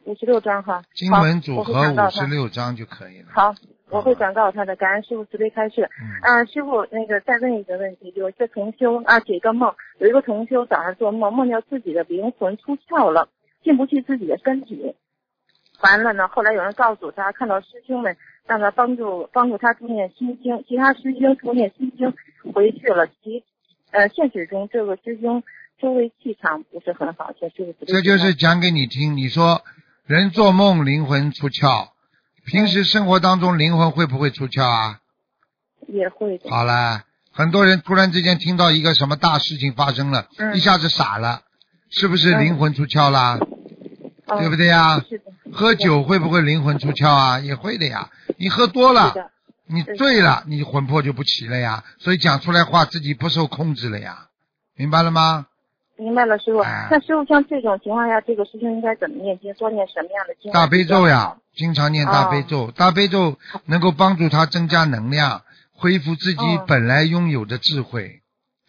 五十六张哈。经文组合五十六张就可以了。好，我会转告他的。感恩师傅慈悲开示。嗯啊，师傅，那个再问一个问题，有一个同修啊，解一个梦，有一个同修早上做梦，梦见自己的灵魂出窍了，进不去自己的身体。完了呢，后来有人告诉他，看到师兄们让他帮助帮助他助念心经，其他师兄助念心经回去了，其呃现实中这个师兄周围气场不是很好，这就是讲给你听。你说人做梦灵魂出窍，平时生活当中灵魂会不会出窍啊？也会的。好了，很多人突然之间听到一个什么大事情发生了，嗯一下子傻了，是不是嗯灵魂出窍啦？嗯对不对呀？喝酒会不会灵魂出窍啊？也会的呀。你喝多了，你醉了，你魂魄就不齐了呀。所以讲出来话自己不受控制了呀，明白了吗？明白了，师傅。哎那师傅像这种情况下，这个师兄应该怎么念经？多念什么样的经？大悲咒呀，经常念大悲哦咒，大悲咒能够帮助他增加能量，恢复自己哦本来拥有的智慧。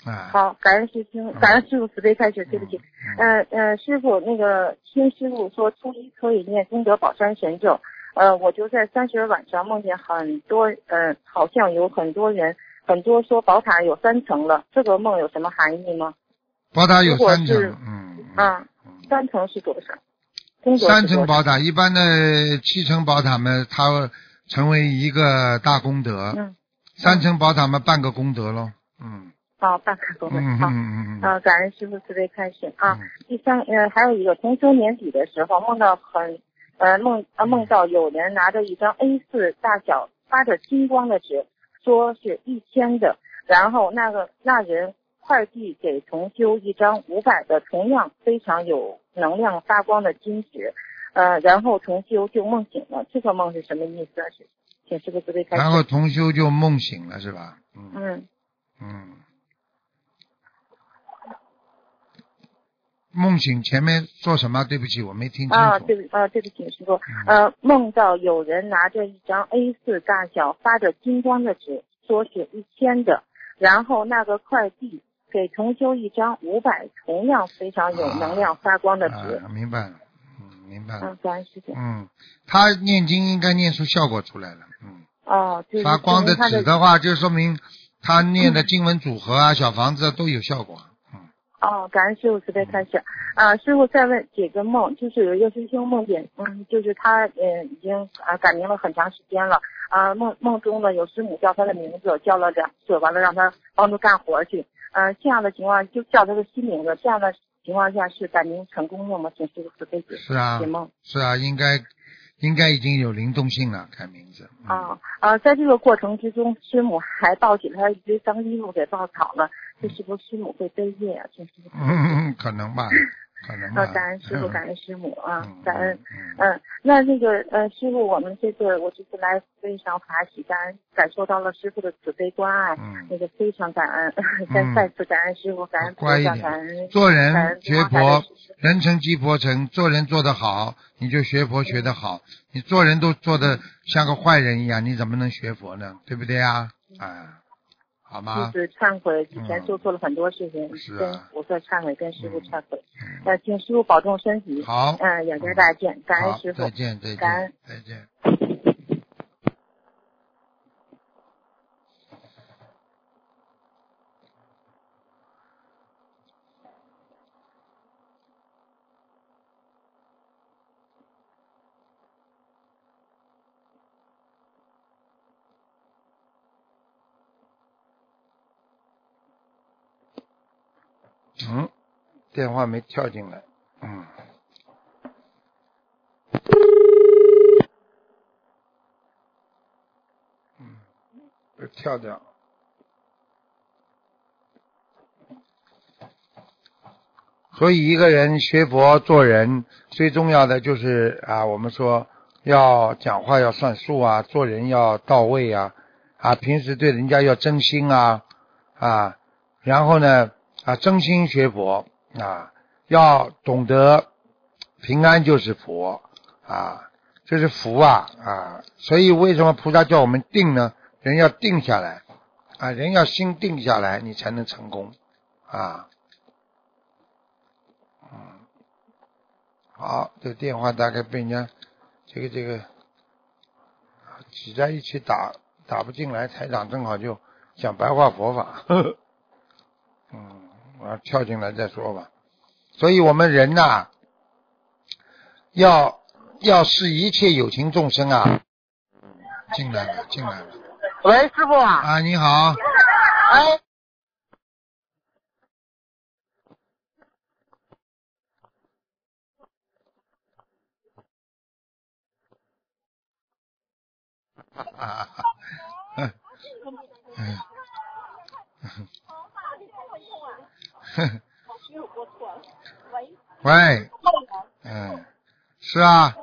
啊，好，感恩师兄，感恩师傅慈悲开始，对不起。嗯呃呃，师傅那个听师傅说初一可以念功德宝山神咒，呃，我就在三十晚上梦见很多，呃，好像有很多人，很多说宝塔有三层了，这个梦有什么含义吗？宝塔有三层，嗯，嗯啊，三层是多少？三层宝塔，一般的七层宝塔嘛，它成为一个大功德；嗯，三层宝塔嘛，半个功德喽。嗯好，半个功德，嗯好。嗯嗯啊，感恩师傅慈悲开始啊。嗯第三，呃，还有一个同修年底的时候梦到很，呃梦呃梦到有人拿着一张 A 4大小发着金光的纸，说是一千的，然后那个那人快递给同修一张五百的，同样非常有能量发光的金纸，呃，然后同修就梦醒了，这个梦是什么意思啊？是，请师傅慈悲开始。然后同修就梦醒了，是吧？嗯嗯嗯，梦醒前面说什么？对不起，我没听清楚。啊，对不啊，对不起，师傅，呃，梦到有人拿着一张 A4 大小发着金光的纸，说是一千的，然后那个快递给同修一张五百，同样非常有能量发光的纸。啊，明白了，嗯，明白了。嗯，感恩师傅。嗯，他念经应该念出效果出来了，嗯。哦，就是发光的纸的话，就说明他念的经文组合啊、小房子啊都有效果。嗯，哦，感恩师傅慈悲开始。啊，师傅再问解个梦，就是有一个师兄梦见，嗯，就是他嗯已经啊改名了很长时间了，啊梦梦中呢有师母叫他的名字，叫了两次，完了让他帮助干活去，啊这样的情况就叫他的新名字，这样的情况下是改名成功了吗？请师傅慈悲解是啊解梦。是啊，应该应该已经有灵动性了，改名字。嗯、啊啊，在这个过程之中，师母还抱起了他一堆脏衣服给抱草了，这是不是师母会背业啊？请师傅慈悲解嗯，可能吧，可能吧。啊，感恩师傅，感恩师母啊嗯，感恩。嗯嗯，那那个呃，师傅，我们这次我这次来非常欢喜，感恩感受到了师傅的慈悲关爱，嗯那个非常感恩，再嗯再次感恩师傅，感恩菩萨，感恩做人学佛，人成即佛成。做人做得好，你就学佛学得好。你做人都做得像个坏人一样，你怎么能学佛呢？对不对呀？啊，好吗就？是忏悔，以前嗯做错了很多事情，是啊跟我说忏悔，跟师傅忏悔。嗯呃，请师傅保重身体。好嗯，两家大见，感恩，师傅再。见，再感恩见，再见。嗯，电话没跳进来。嗯。嗯，跳掉。所以一个人学佛做人，最重要的就是啊，我们说要讲话要算数啊，做人要到位啊，啊，平时对人家要真心啊，啊，然后呢啊，真心学佛啊，要懂得平安就是佛啊，这是福啊啊，所以为什么菩萨叫我们定呢？人要定下来啊，人要心定下来，你才能成功啊。嗯，好，这电话大概被人家这个这个挤在一起打打不进来，台长正好就讲白话佛法，呵呵嗯，我要跳进来再说吧。所以我们人呐、要要视一切有情众生啊，进来了，进来了喂，师傅啊，啊！你好，哎，啊，嗯嗯，哼。喂。喂。嗯。是啊。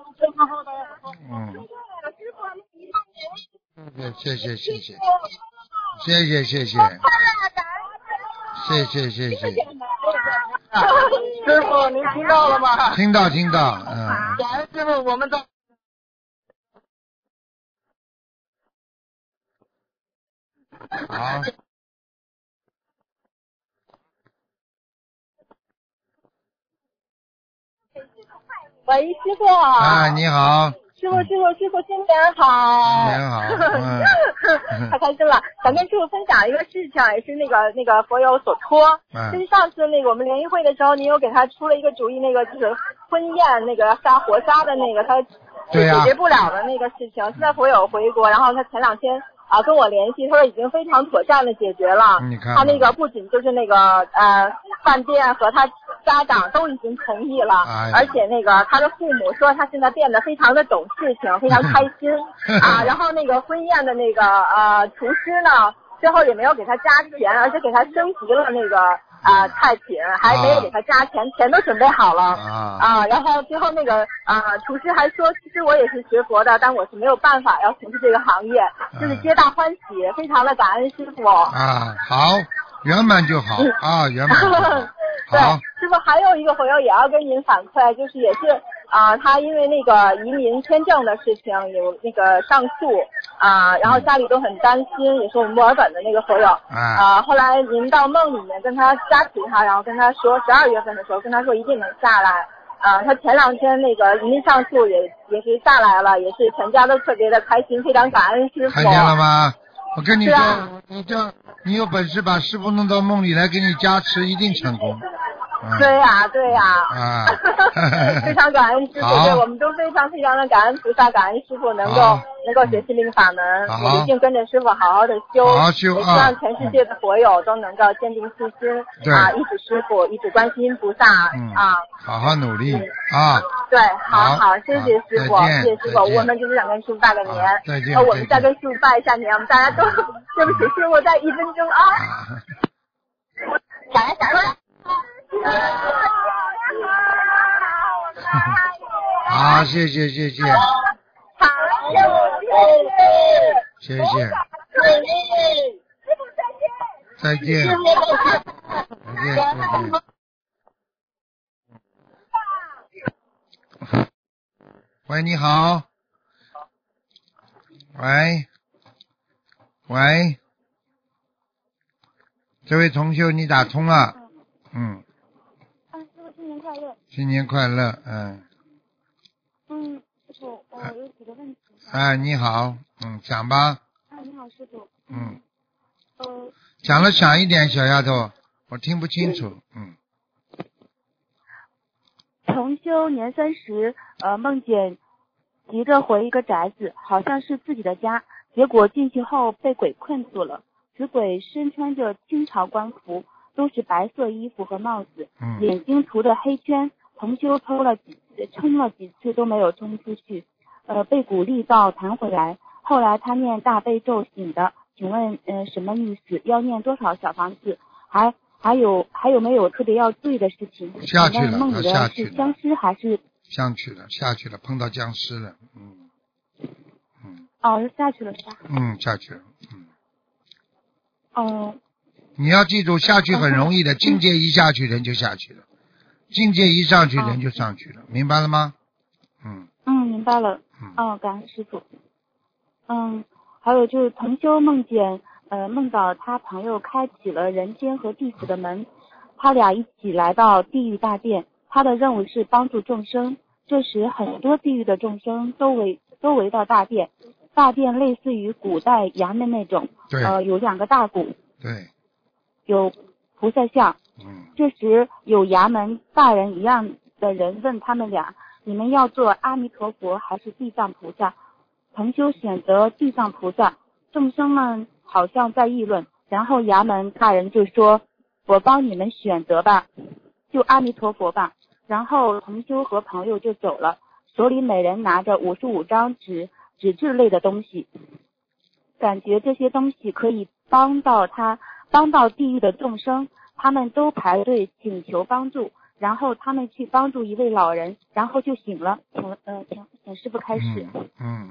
嗯。谢谢谢谢，谢谢谢谢，谢谢谢谢。师傅，您听到了吗？听到听到，嗯。师傅，我们都喂，师傅。啊，你好，师傅，师傅，师傅，新年好！新年好嗯 太开心了！想跟师傅分享一个事情，也是那个那个佛友所托。嗯就是上次那个我们联谊会的时候，你有给他出了一个主意，那个就是婚宴那个杀活杀的那个，他解决不了的那个事情。现在佛友回国，然后他前两天啊跟我联系，他说已经非常妥善的解决了。你看他那个不仅就是那个呃饭店和他家长都已经同意了，哎而且那个他的父母说他现在变得非常的懂事情，非常开心 啊。然后那个婚宴的那个呃厨师呢，最后也没有给他加钱，而且给他升级了那个呃菜品，还没有给他加钱，钱都准备好了。啊，啊，然后最后那个呃，厨师还说，其实我也是学佛的，但我是没有办法要从事这个行业，就是皆大欢喜，非常的感恩师傅。啊，好，圆满就好啊，圆满好，对好，，师傅还有一个朋友也要跟您反馈，就是也是啊、他因为那个移民签证的事情有那个上诉啊、然后家里都很担心，也是我们墨尔本的那个朋友啊啊、后来您到梦里面跟他加持他，然后跟他说十二月份的时候跟他说一定能下来。啊，他前两天那个移民上诉也也是下来了，也是全家都特别的开心，非常感恩师傅。看见了吗？我跟你说啊，你这你有本事把师傅弄到梦里来给你加持，一定成功。嗯、对呀、对呀、啊。非常感恩师傅，对我们都非常非常的感恩菩萨，感恩师傅能够好能够学心灵法门，好也一定跟着师傅好好的修，好好修也希啊望全世界的佛友都能够坚定信心，对啊，一指师傅，一指观世音菩萨，嗯啊，好好努力啊！对，好好好，谢谢师傅，谢谢师傅，我们就是想跟师傅拜个年，再见呃我们再跟师傅拜一下年，我们大家都，对不起师傅，再一分钟啊。啊 谢谢谢谢好，谢谢，再见，再见。再见。喂，你好。喂，喂，这位同修，你打通了。嗯，啊，师傅新年快乐。新年快乐，嗯，嗯，师傅，我有几个问题。哎，你好，嗯，讲吧，哎，你好，师傅。嗯，呃，讲了响一点，小丫头，我听不清楚，嗯，重修年三十，呃，梦见急着回一个宅子，好像是自己的家，结果进去后被鬼困住了。此鬼身穿着清朝官服，都是白色衣服和帽子，嗯，眼睛涂着黑圈。重修抽了几次，冲了几次都没有冲出去，呃，被鼓励到弹回来。后来他念大悲咒醒的，请问，呃，什么意思？要念多少小房子？还还有还有没有特别要注意的事情？下去了他下去了的是僵尸还是？上去了，下去了，碰到僵尸了，嗯，嗯哦，下去了是吧？嗯，下去了，嗯，哦，你要记住，下去很容易的，境界一下去，人就下去了，境界一上去，哦人就上去了，明白了吗？嗯嗯，明白了。嗯，哦，感恩师傅。嗯，还有就是同修梦见，呃，梦到他朋友开启了人间和地府的门，他俩一起来到地狱大殿，他的任务是帮助众生。这时，很多地狱的众生都围都围到大殿，大殿类似于古代衙门那种，对呃，有两个大鼓，对，有菩萨像。嗯这时有衙门大人一样的人问他们俩：“你们要做阿弥陀佛还是地藏菩萨？”同修选择地藏菩萨，众生们好像在议论，然后衙门大人就说：“我帮你们选择吧，就阿弥陀佛吧。”然后同修和朋友就走了，手里每人拿着五十五张纸纸质类的东西，感觉这些东西可以帮到他，帮到地狱的众生。他们都排队请求帮助，然后他们去帮助一位老人，然后就醒了。请呃，请请师傅开始。嗯，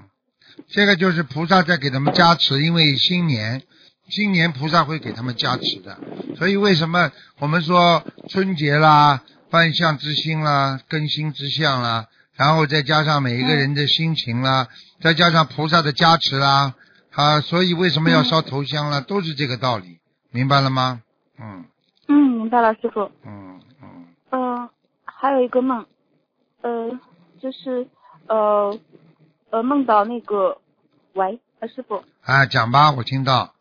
这个就是菩萨在给他们加持，因为新年，新年菩萨会给他们加持的，所以为什么我们说春节啦、万象之星啦、更新之相啦，然后再加上每一个人的心情啦，再加上菩萨的加持啦，啊，所以为什么要烧头香啦，都是这个道理，明白了吗？嗯嗯，明白了，师傅。嗯嗯，呃，还有一个梦，呃，就是呃呃梦到那个，喂，呃，师傅，啊，讲吧，我听到，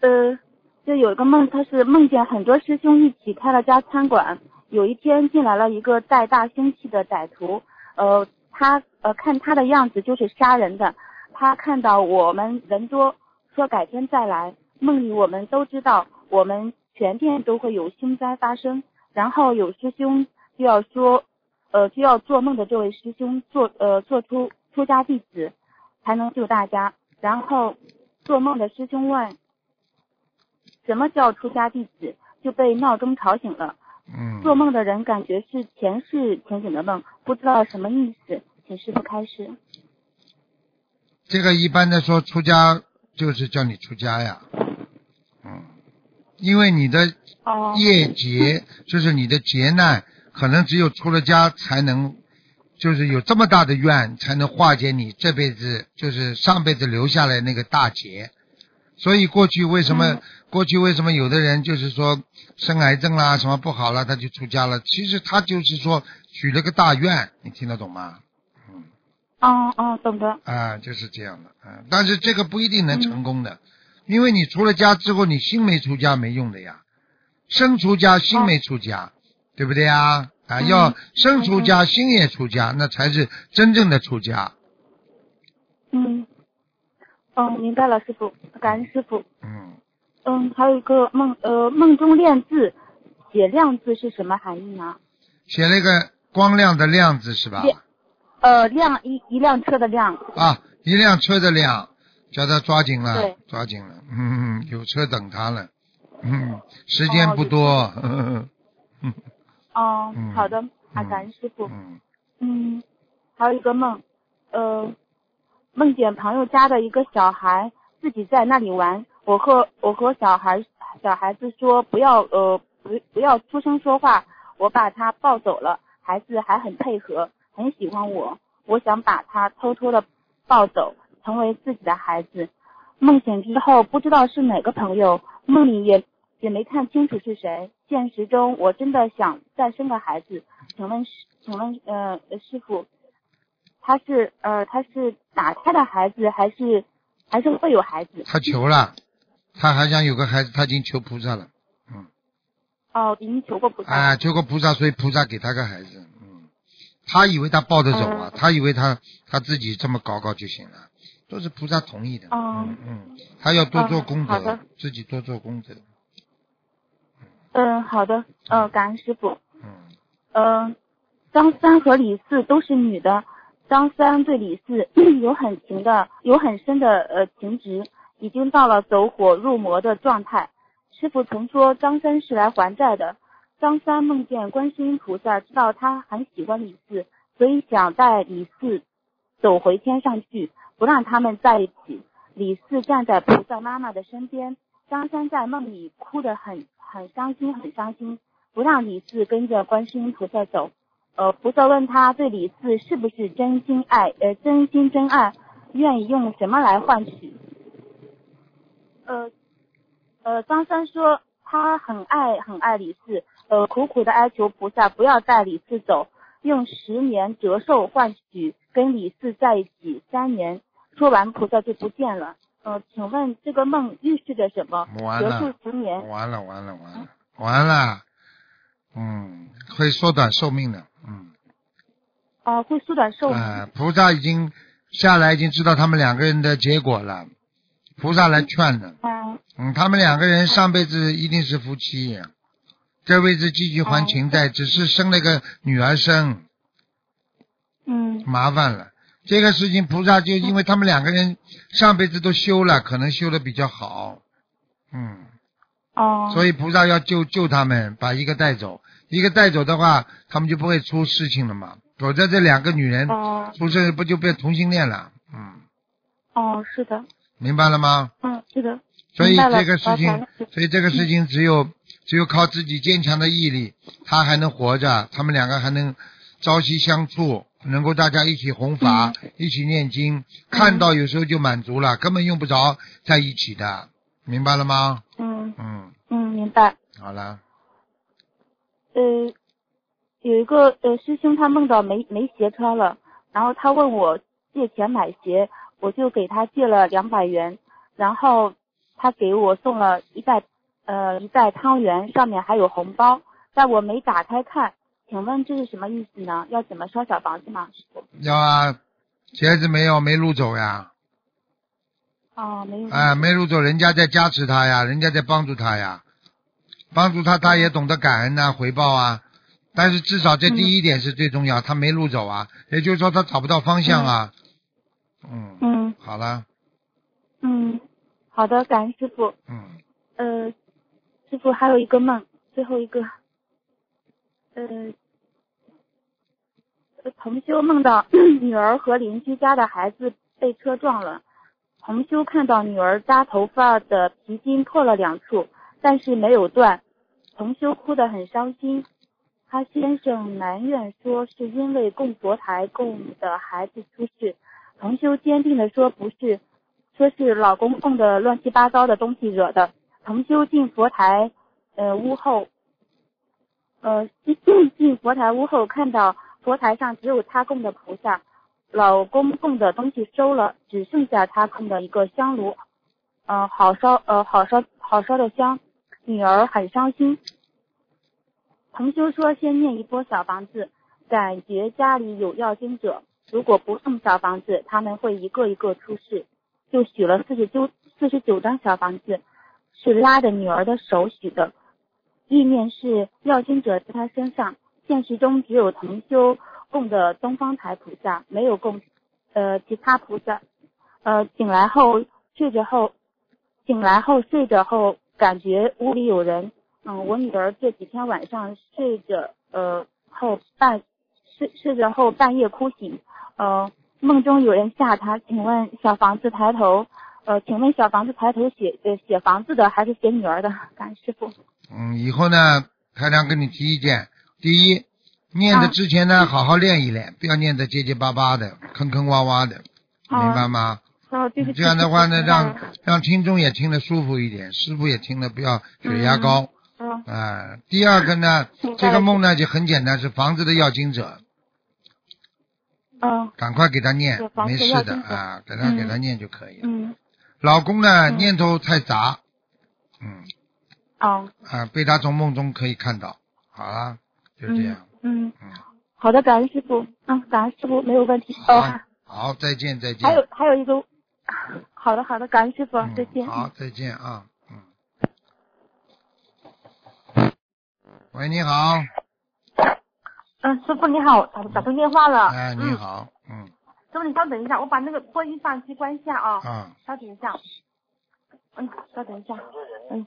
呃，就有一个梦，他是梦见很多师兄一起开了家餐馆。有一天进来了一个带大凶器的歹徒，呃，他呃看他的样子就是杀人的。他看到我们人多，说改天再来。梦里我们都知道，我们全店都会有凶灾发生。然后有师兄就要说，呃，就要做梦的这位师兄做呃做出出家弟子，才能救大家。然后做梦的师兄问。什么叫出家弟子？就被闹钟吵醒了。嗯，做梦的人感觉是前世前景的梦，不知道什么意思，请师傅开示。这个一般的说出家就是叫你出家呀，嗯，因为你的哦业劫就是你的劫难，可能只有出了家才能，就是有这么大的愿，才能化解你这辈子就是上辈子留下来那个大劫。所以过去为什么、嗯过去为什么有的人就是说生癌症啦什么不好了他就出家了？其实他就是说许了个大愿，你听得懂吗？嗯。哦哦，懂得。啊，就是这样的，啊，但是这个不一定能成功的，因为你出了家之后，你心没出家没用的呀，身出家心没出家，对不对呀？啊，嗯要身出家心也出家，那才是真正的出家，嗯。哦，明白了，师傅，感恩师傅。嗯，嗯，还有一个梦，呃，梦中练字，写亮字是什么含义呢？写了一个光亮的亮字是吧？呃，亮一一辆车的亮。啊，一辆车的辆，叫他抓紧了，抓紧了，嗯，有车等他了，嗯，时间不多，嗯嗯哦 嗯，好的，啊，嗯感恩师傅。嗯，嗯，还有一个梦，呃，梦见朋友家的一个小孩自己在那里玩，我和我和小孩小孩子说不要呃不不要出声说话，我把他抱走了，孩子还很配合，很喜欢我，我想把他偷偷的抱走，成为自己的孩子。梦醒之后不知道是哪个朋友，梦里也也没看清楚是谁。现实中我真的想再生个孩子，请问师请问呃师傅，他是呃他是打胎的孩子还是还是会有孩子？他求了，他还想有个孩子，他已经求菩萨了，嗯。哦，已经求过菩萨。啊，求过菩萨，所以菩萨给他个孩子。嗯，他以为他抱着走啊，他以为他他自己这么搞搞就行了，都是菩萨同意的。哦嗯嗯，他要多做功德，自己多做功德。嗯，好的，呃，感恩师傅。嗯，嗯，张三和李四都是女的，张三对李四 有很情的，有很深的呃情执，已经到了走火入魔的状态。师傅曾说张三是来还债的。张三梦见观世音菩萨，知道他很喜欢李四，所以想带李四走回天上去，不让他们在一起。李四站在菩萨妈妈的身边，张三在梦里哭得很很伤心，很伤心。不让李四跟着观世音菩萨走。呃，菩萨问他对李四是不是真心爱，呃，真心真爱，愿意用什么来换取？呃，呃，张三说他很爱很爱李四，呃，苦苦的哀求菩萨不要带李四走，用十年折寿换取跟李四在一起三年。说完，菩萨就不见了。呃，请问这个梦预示着什么？完了。完了，完了，完了，完了。嗯，会缩短寿命的。嗯，呃，会缩短寿命。啊，菩萨已经下来，已经知道他们两个人的结果了。菩萨来劝的。嗯嗯，他们两个人上辈子一定是夫妻，这辈子继续还情债，只是生了个女儿生，嗯麻烦了。这个事情菩萨就因为他们两个人上辈子都修了，可能修的比较好，嗯，哦。所以菩萨要救救他们，把一个带走，一个带走的话，他们就不会出事情了嘛。否则这两个女人哦出事不就变同性恋了？嗯，哦，是的，明白了吗？嗯，是的。所以这个事情所以这个事情只有只有靠自己坚强的毅力，他还能活着，他们两个还能朝夕相处，能够大家一起弘法，一起念经，看到有时候就满足了，根本用不着在一起的，明白了吗？嗯。嗯，嗯，明白。好了，呃，有一个呃师兄他梦到没没鞋穿了，然后他问我借钱买鞋，我就给他借了两百元，然后他给我送了一袋呃一袋汤圆，上面还有红包，但我没打开看，请问这是什么意思呢？要怎么烧小房子吗？要啊，鞋子没有没路走呀，哦，没有。哎，没路走，人家在加持他呀，人家在帮助他呀，帮助他，他也懂得感恩呐、回报啊。但是至少这第一点是最重要，他没路走啊，也就是说他找不到方向啊。嗯，嗯好了，嗯，好的，感恩师傅。嗯，呃，师傅还有一个梦，最后一个，呃，呃同修梦到 女儿和邻居家的孩子被车撞了，同修看到女儿扎头发的皮筋破了两处，但是没有断。同修哭得很伤心，他先生埋怨说是因为供佛台供的孩子出事，同修坚定的说不是，说是老公供的乱七八糟的东西惹的。同修进佛台，呃屋后，呃进进佛台屋后看到佛台上只有他供的菩萨，老公供的东西收了，只剩下他供的一个香炉，呃好烧呃好烧好烧的香。女儿很伤心。同修说：“先念一波小房子，感觉家里有要经者，如果不送小房子，他们会一个一个出事。”就许了四十九四十九张小房子，是拉着女儿的手许的，意念是要经者在他身上。现实中只有同修供的东方台菩萨，没有供呃其他菩萨。呃，醒来后睡着后，醒来后睡着后。感觉屋里有人，嗯，我女儿这几天晚上睡着，呃，后半睡睡着后半夜哭醒，呃，梦中有人吓她。请问小房子抬头，呃，请问小房子抬头写呃写房子的还是写女儿的？感谢师傅。嗯，以后呢，台长跟你提意见，第一，念的之前呢，好好练一练，不要念的结结巴巴的，坑坑洼洼的，明白吗？这样的话呢，让让听众也听得舒服一点，师傅也听得不要血压高。嗯。啊，第二个呢，这个梦呢就很简单，是房子的要经者。嗯。赶快给他念，没事的啊，给他给他念就可以了。嗯。老公呢，念头太杂。嗯。哦。啊，被他从梦中可以看到。好啦，就这样。嗯。嗯。好的，感恩师傅。嗯，感恩师傅，没有问题。好。好，再见，再见。还有还有一个。好的，好的，感恩师傅，再见。好，再见啊，嗯。喂，你好。嗯，师傅你好，打打通电话了。哎，你好，嗯。师傅，你稍等一下，我把那个播音放机关一下啊。嗯。稍等一下。嗯，稍等一下。嗯。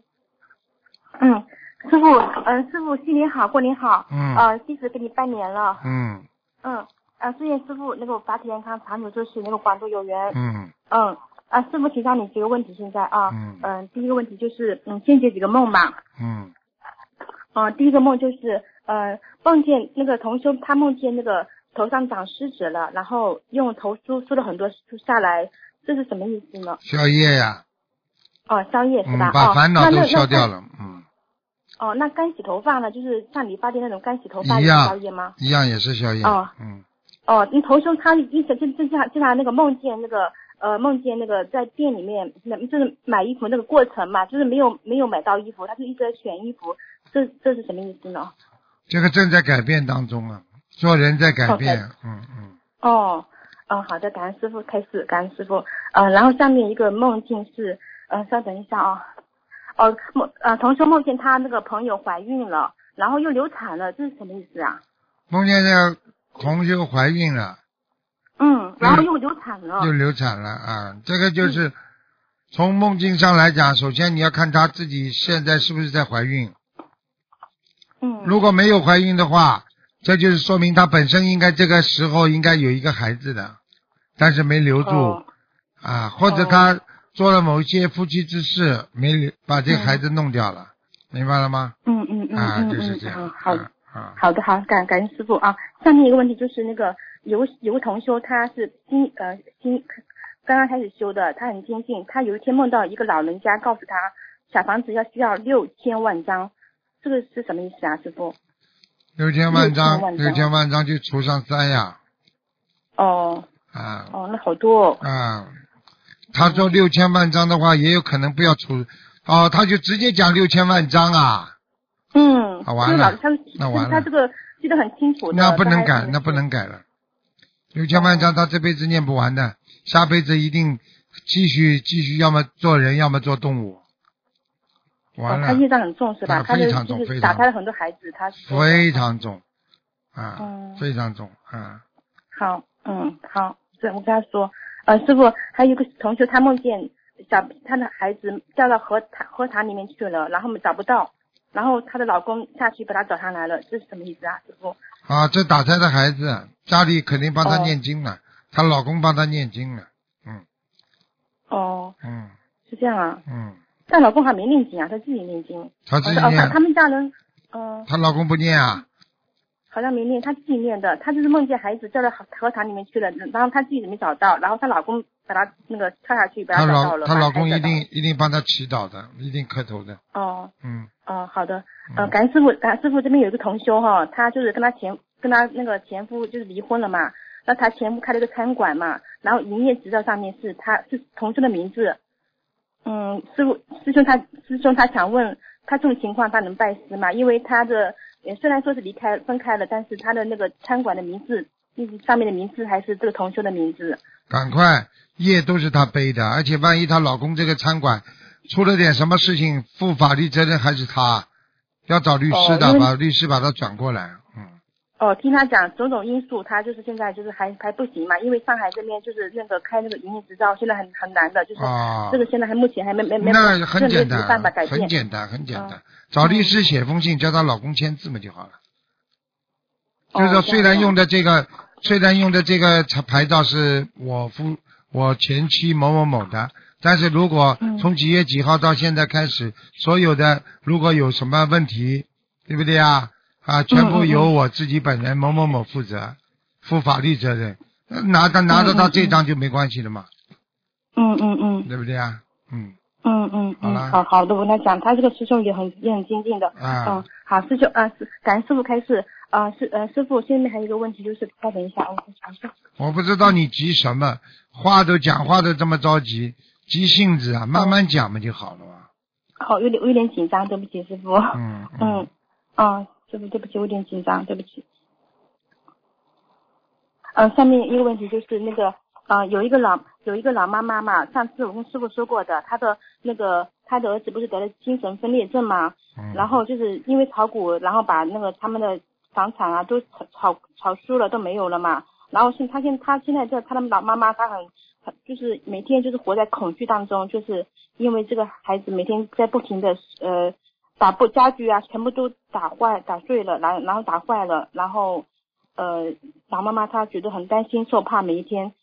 嗯，师傅，嗯，师傅新年好，过年好。嗯。呃，弟子给你拜年了。嗯。嗯。啊，祝愿师傅那个法体健康，长久住世，那个广度有缘。嗯。嗯。啊，师傅，请教你几个问题，现在啊。嗯。嗯，第一个问题就是，嗯，先解几个梦吧。嗯。啊，第一个梦就是，呃，梦见那个同修，他梦见那个头上长虱子了，然后用头梳梳了很多梳下来，这是什么意思呢？消业呀。哦，消业是吧？嗯，把烦恼都消掉了，嗯。哦，那干洗头发呢？就是像理发店那种干洗头发也是消业吗？一样也是消业。哦。嗯。哦，你头胸他一直就就像就像那个梦见那个呃梦见那个在店里面就是买衣服那个过程嘛，就是没有没有买到衣服，他就一直在选衣服，这这是什么意思呢？这个正在改变当中啊，做人在改变，嗯嗯。哦，嗯，好的，感恩师傅开始，感恩师傅，嗯，然后下面一个梦境是，嗯，稍等一下啊，哦梦呃同学梦见他那个朋友怀孕了，然后又流产了，这是什么意思啊？梦见那个。红秀怀孕了，嗯，然后又流产了，又流产了啊！这个就是从梦境上来讲，首先你要看他自己现在是不是在怀孕，嗯，如果没有怀孕的话，这就是说明他本身应该这个时候应该有一个孩子的，但是没留住啊，或者她做了某一些夫妻之事，没把这个孩子弄掉了，明白了吗？嗯嗯嗯啊，就是这样，好。好的，好，感感谢师傅啊。下面一个问题就是那个有有个同修，他是新呃新刚刚开始修的，他很坚信，他有一天梦到一个老人家告诉他，小房子要需要六千万张，这个是什么意思啊，师傅？六千万张，六千万张就除上三呀。哦。啊。哦，那好多。啊，他说六千万张的话，也有可能不要出，哦，他就直接讲六千万张啊。嗯，完了，那完了，他这个记得很清楚。那不能改，那不能改了。六千万张，他这辈子念不完的，下辈子一定继续继续，要么做人，要么做动物。完了。他业障很重是吧？非常重，非常。打开了很多孩子，他。非常重，啊，非常重，啊。好，嗯，好，对，我跟他说，呃，师傅，还有一个同学，他梦见小他的孩子掉到河塘河塘里面去了，然后我们找不到。然后她的老公下去把她找上来了，这是什么意思啊，师傅？啊，这打胎的孩子，家里肯定帮她念经了，她老公帮她念经了，嗯。哦。嗯。是这样啊。嗯。但老公还没念经啊，他自己念经。她自己哦，他念他，们家人，嗯、她老公不念啊？好像没念，她自己念的。她就是梦见孩子掉到荷塘里面去了，然后她自己没找到，然后她老公把她那个跳下去，把她找到了。她老公一定一定帮她祈祷的，一定磕头的。哦嗯，哦，好的。嗯呃，感恩师傅，感恩师傅这边有一个同修哈，他就是跟他前跟他那个前夫就是离婚了嘛，那他前夫开了一个餐馆嘛，然后营业执照上面是他是同修的名字。嗯，师傅师兄他师兄他想问他这种情况他能拜师吗？因为他的呃虽然说是离开分开了，但是他的那个餐馆的名字，就是上面的名字还是这个同修的名字。赶快，业都是她背的，而且万一她老公这个餐馆出了点什么事情，负法律责任还是她，要找律师的，哦把律师把他转过来。嗯，哦，听他讲种种因素，他就是现在就是还还不行嘛，因为上海这边就是那个开那个营业执照现在很很难的，就是啊这个现在还目前还没没没那很简单没办法改，变。很简单，很简单嗯，找律师写封信，叫她老公签字嘛就好了。哦就是说，虽然用的的这个，虽然用的这个牌牌照是我夫我前妻某某某的，但是如果嗯从几月几号到现在开始，所有的如果有什么问题，对不对啊？啊，全部由我自己本人某某某负责，负法律责任。呃拿到拿得到这张就没关系了嘛，嗯嗯嗯对不对啊？嗯嗯嗯嗯，好了好好的，我跟他讲，他这个师兄也很也很坚定的。啊嗯，，好，师兄啊，师感谢师傅开示。啊，师呃师傅，现在还有一个问题就是，稍等一下，我我想一下。我不知道你急什么，话都讲话都这么着急，急性子啊，慢慢讲嘛就好了嘛。好，有点我有点紧张，对不起，师傅。嗯嗯，啊，师傅，对不起，我有点紧张，对不起。呃，下面一个问题就是那个，呃，有一个老有一个老妈妈嘛，上次我跟师傅说过的，她的那个她的儿子不是得了精神分裂症嘛，嗯然后就是因为炒股，然后把那个他们的房产啊都炒炒炒输了，都没有了嘛。然后现他现他现在这他的老妈妈，她很很就是每天就是活在恐惧当中，就是因为这个孩子每天在不停的呃打不家具啊，全部都打坏打碎了，然然后打坏了，然后呃老妈妈她觉得很担心受怕，每一天。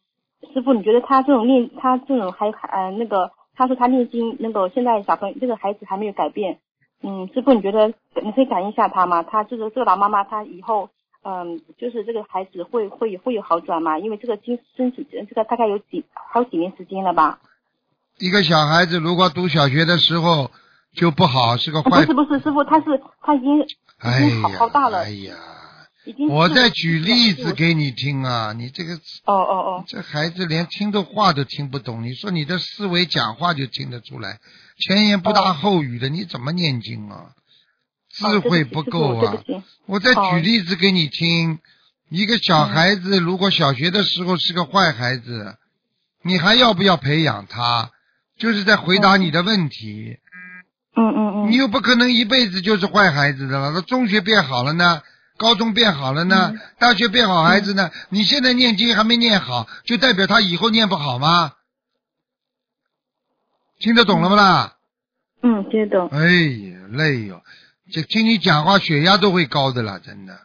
师傅，你觉得他这种念他这种还还呃那个，他说他念经那个现在小朋友这个孩子还没有改变，嗯，师傅，你觉得你可以感应一下他吗？他这个这个老妈妈，她以后，嗯，就是这个孩子会会会有好转吗？因为这个经身体这个大概有几好几年时间了吧？一个小孩子如果读小学的时候就不好，是个坏啊不是。不是，师傅，他是他已经哎已经好呀，好大了哎呀，我在举例子给你听啊，你这个哦哦哦，这孩子连听的话都听不懂，你说你的思维讲话就听得出来，前言不搭后语的，你怎么念经啊？智慧不够啊！我在哦举例子给你听，一个小孩子如果小学的时候是个坏孩子，你还要不要培养他？就是在回答你的问题。嗯嗯嗯，你又不可能一辈子就是坏孩子的了。那中学变好了呢，高中变好了呢，嗯大学变好孩子呢？你现在念经还没念好，就代表他以后念不好吗？听得懂了不啦？嗯，听得懂。哎呀，累哟、这听你讲话血压都会高的啦，真的。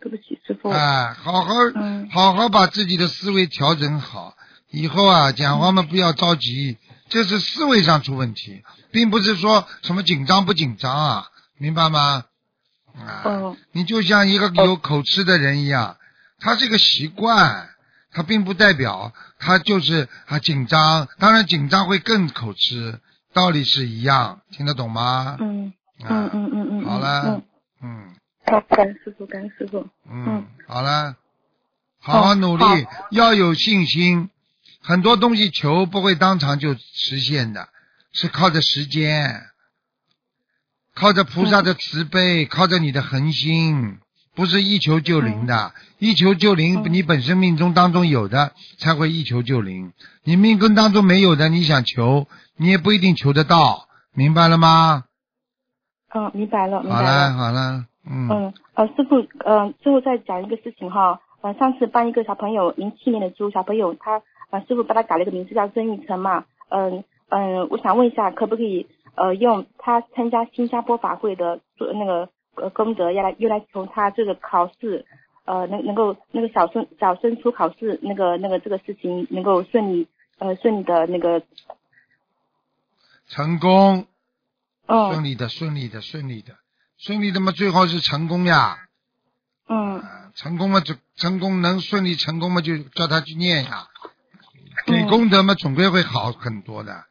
对不起，师傅。啊，好好嗯好好把自己的思维调整好，以后啊讲话嘛不要着急，这是思维上出问题，并不是说什么紧张不紧张啊，明白吗？啊，嗯你就像一个有口吃的人一样，他这个习惯，他并不代表他就是啊紧张，当然紧张会更口吃，道理是一样，听得懂吗？嗯嗯啊，嗯嗯嗯。好了嗯，，嗯好，感恩师傅，感恩师傅。嗯嗯，好了，好好努力好，要有信心。很多东西求不会当场就实现的，是靠着时间，靠着菩萨的慈悲，靠着你的恒心，不是一求就灵的。一求就灵，嗯你本身命中当中有的才会一求就灵，你命根当中没有的，你想求，你也不一定求得到，明白了吗？嗯，明白了，明好了白了。好了，嗯嗯，呃，师傅，呃，最后再讲一个事情哈。呃，上次帮一个小朋友，零七年的猪小朋友，他呃，师傅帮他改了个名字叫曾玉成嘛。嗯嗯，我想问一下，可不可以呃用他参加新加坡法会的做那个呃功德，要来又来求他这个考试，呃能能够那个小升小升初考试那个那个这个事情能够顺利呃顺利的那个成功，嗯顺利的，顺利的，顺利的，顺利的嘛，最后是成功呀。嗯啊，成功嘛，就成功能顺利成功嘛，就叫他去念呀。给功德嘛，总归会好很多的，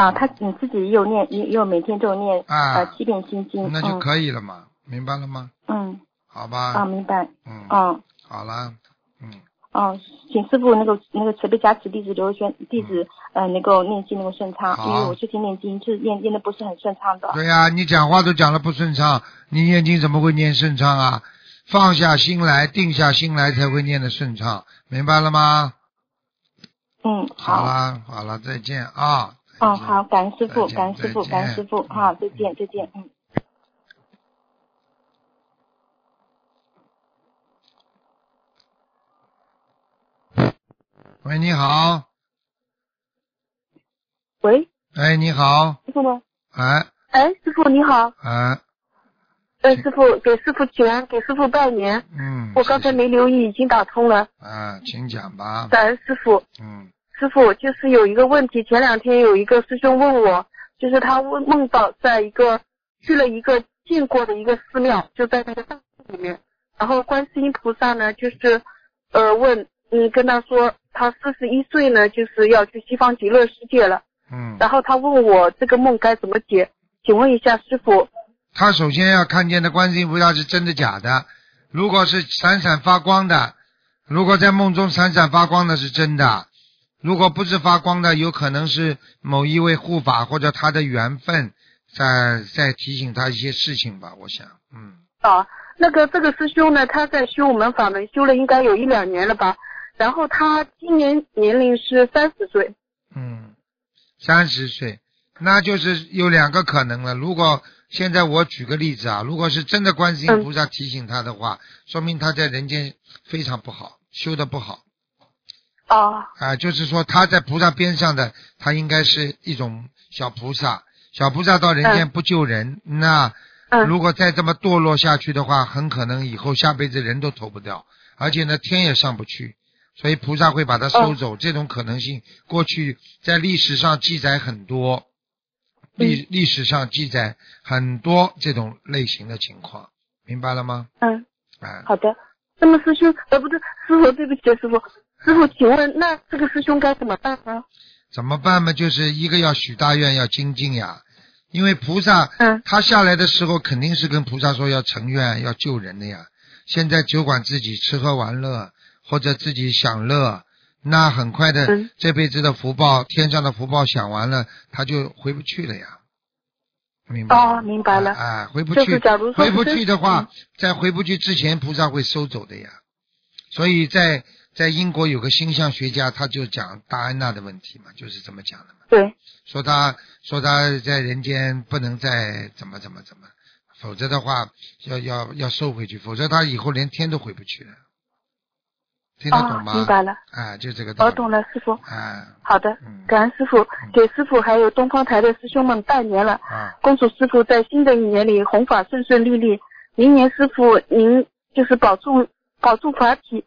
啊，他你自己也有念，也也有每天都有念啊呃七遍心经，那就可以了嘛，明白了吗？嗯嗯好吧。啊明白嗯，嗯好了，嗯，嗯，请师傅那个那个慈悲加持弟子刘轩弟子呃能够念经能够顺畅，因为我最近念经是念念的不是很顺畅的。对呀、你讲话都讲的不顺畅，你念经怎么会念顺畅啊？放下心来，定下心来，才会念的顺畅，明白了吗？嗯，好。好了，好了，再见啊。再嗯，见好，感恩师傅，感恩师傅，感恩师傅，好，再见，再见，嗯。喂，你好，喂，哎，你好，师傅吗？哎。哎，师傅你好，哎，哎，师傅给师傅请安，给师傅拜年。嗯，我刚才没留意，已经打通了，啊，请讲吧。感恩师傅。嗯师傅就是有一个问题，前两天有一个师兄问我，就是他问梦到在一个去了一个见过的一个寺庙，就在那个大寺里面，然后观世音菩萨呢，就是呃问嗯跟他说他四十一岁呢，就是要去西方极乐世界了，嗯，然后他问我这个梦该怎么解，请问一下师傅，他首先要看见的观世音菩萨是真的假的，如果是闪闪发光的，如果在梦中闪闪发光的是真的，如果不是发光的，有可能是某一位护法或者他的缘分在在提醒他一些事情吧，我想，嗯，啊，那个这个师兄呢，他在修我们法门修了应该有一两年了吧，然后他今年年龄是三十岁，嗯，三十岁，那就是有两个可能了。如果现在我举个例子啊，如果是真的观世音菩萨提醒他的话，说明他在人间非常不好，修的不好啊啊、就是说他在菩萨边上的，他应该是一种小菩萨。小菩萨到人间不救人，那嗯如果再这么堕落下去的话，很可能以后下辈子人都投不掉，而且呢天也上不去，所以菩萨会把他收走。这种可能性，过去在历史上记载很多，历历史上记载很多这种类型的情况，明白了吗？嗯，啊，好的。那么师兄，呃，不对，师傅，对不起，师傅，师傅，请问那这个师兄该怎么办呢？怎么办嘛？就是一个要许大愿，要精进呀。因为菩萨，嗯，他下来的时候肯定是跟菩萨说要成愿，要救人的呀。现在只管自己吃喝玩乐，或者自己享乐，那很快的嗯这辈子的福报，天上的福报享完了，他就回不去了呀。明白吗？哦，明白了。哎，回不去就是，假如说回不去的话，在回不去之前，菩萨会收走的呀。所以在在英国有个星象学家，他就讲达安娜的问题嘛，就是这么讲的嘛。对，说他说他在人间不能再怎么怎么怎么，否则的话要要要收回去，否则他以后连天都回不去了。听得懂哦，吗？明白了，啊，就这个道理。我懂了，师傅。啊，好的，嗯感恩师傅，给师傅还有东方台的师兄们拜年了。啊，恭祝师傅在新的一年里弘法顺顺利利。明年师傅您就是保住保住法体，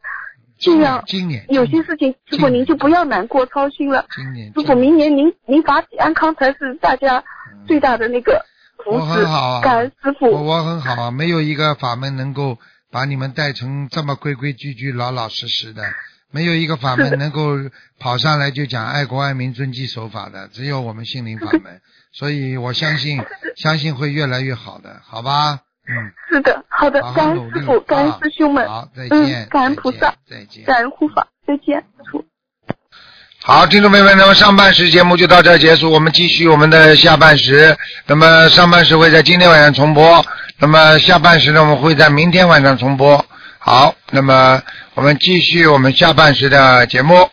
尽量今年有些事情师傅您就不要难过操心了。今年师傅明年您您法体安康才是大家最大的那个福我很好祉。啊，感恩师傅。我我很好啊，没有一个法门能够把你们带成这么规规矩矩、老老实实的，没有一个法门能够跑上来就讲爱国爱民、遵纪守法的，只有我们心灵法门，所以我相信相信会越来越好的，好吧？嗯，是的，好的好，好感恩师傅，感恩啊师兄们。好，再见，嗯，感恩菩萨，再见。感恩护法，再见。好，听众朋友们，那么上半时节目就到这儿结束，我们继续我们的下半时。那么上半时会在今天晚上重播，那么下半时呢，我们会在明天晚上重播。好，那么我们继续我们下半时的节目。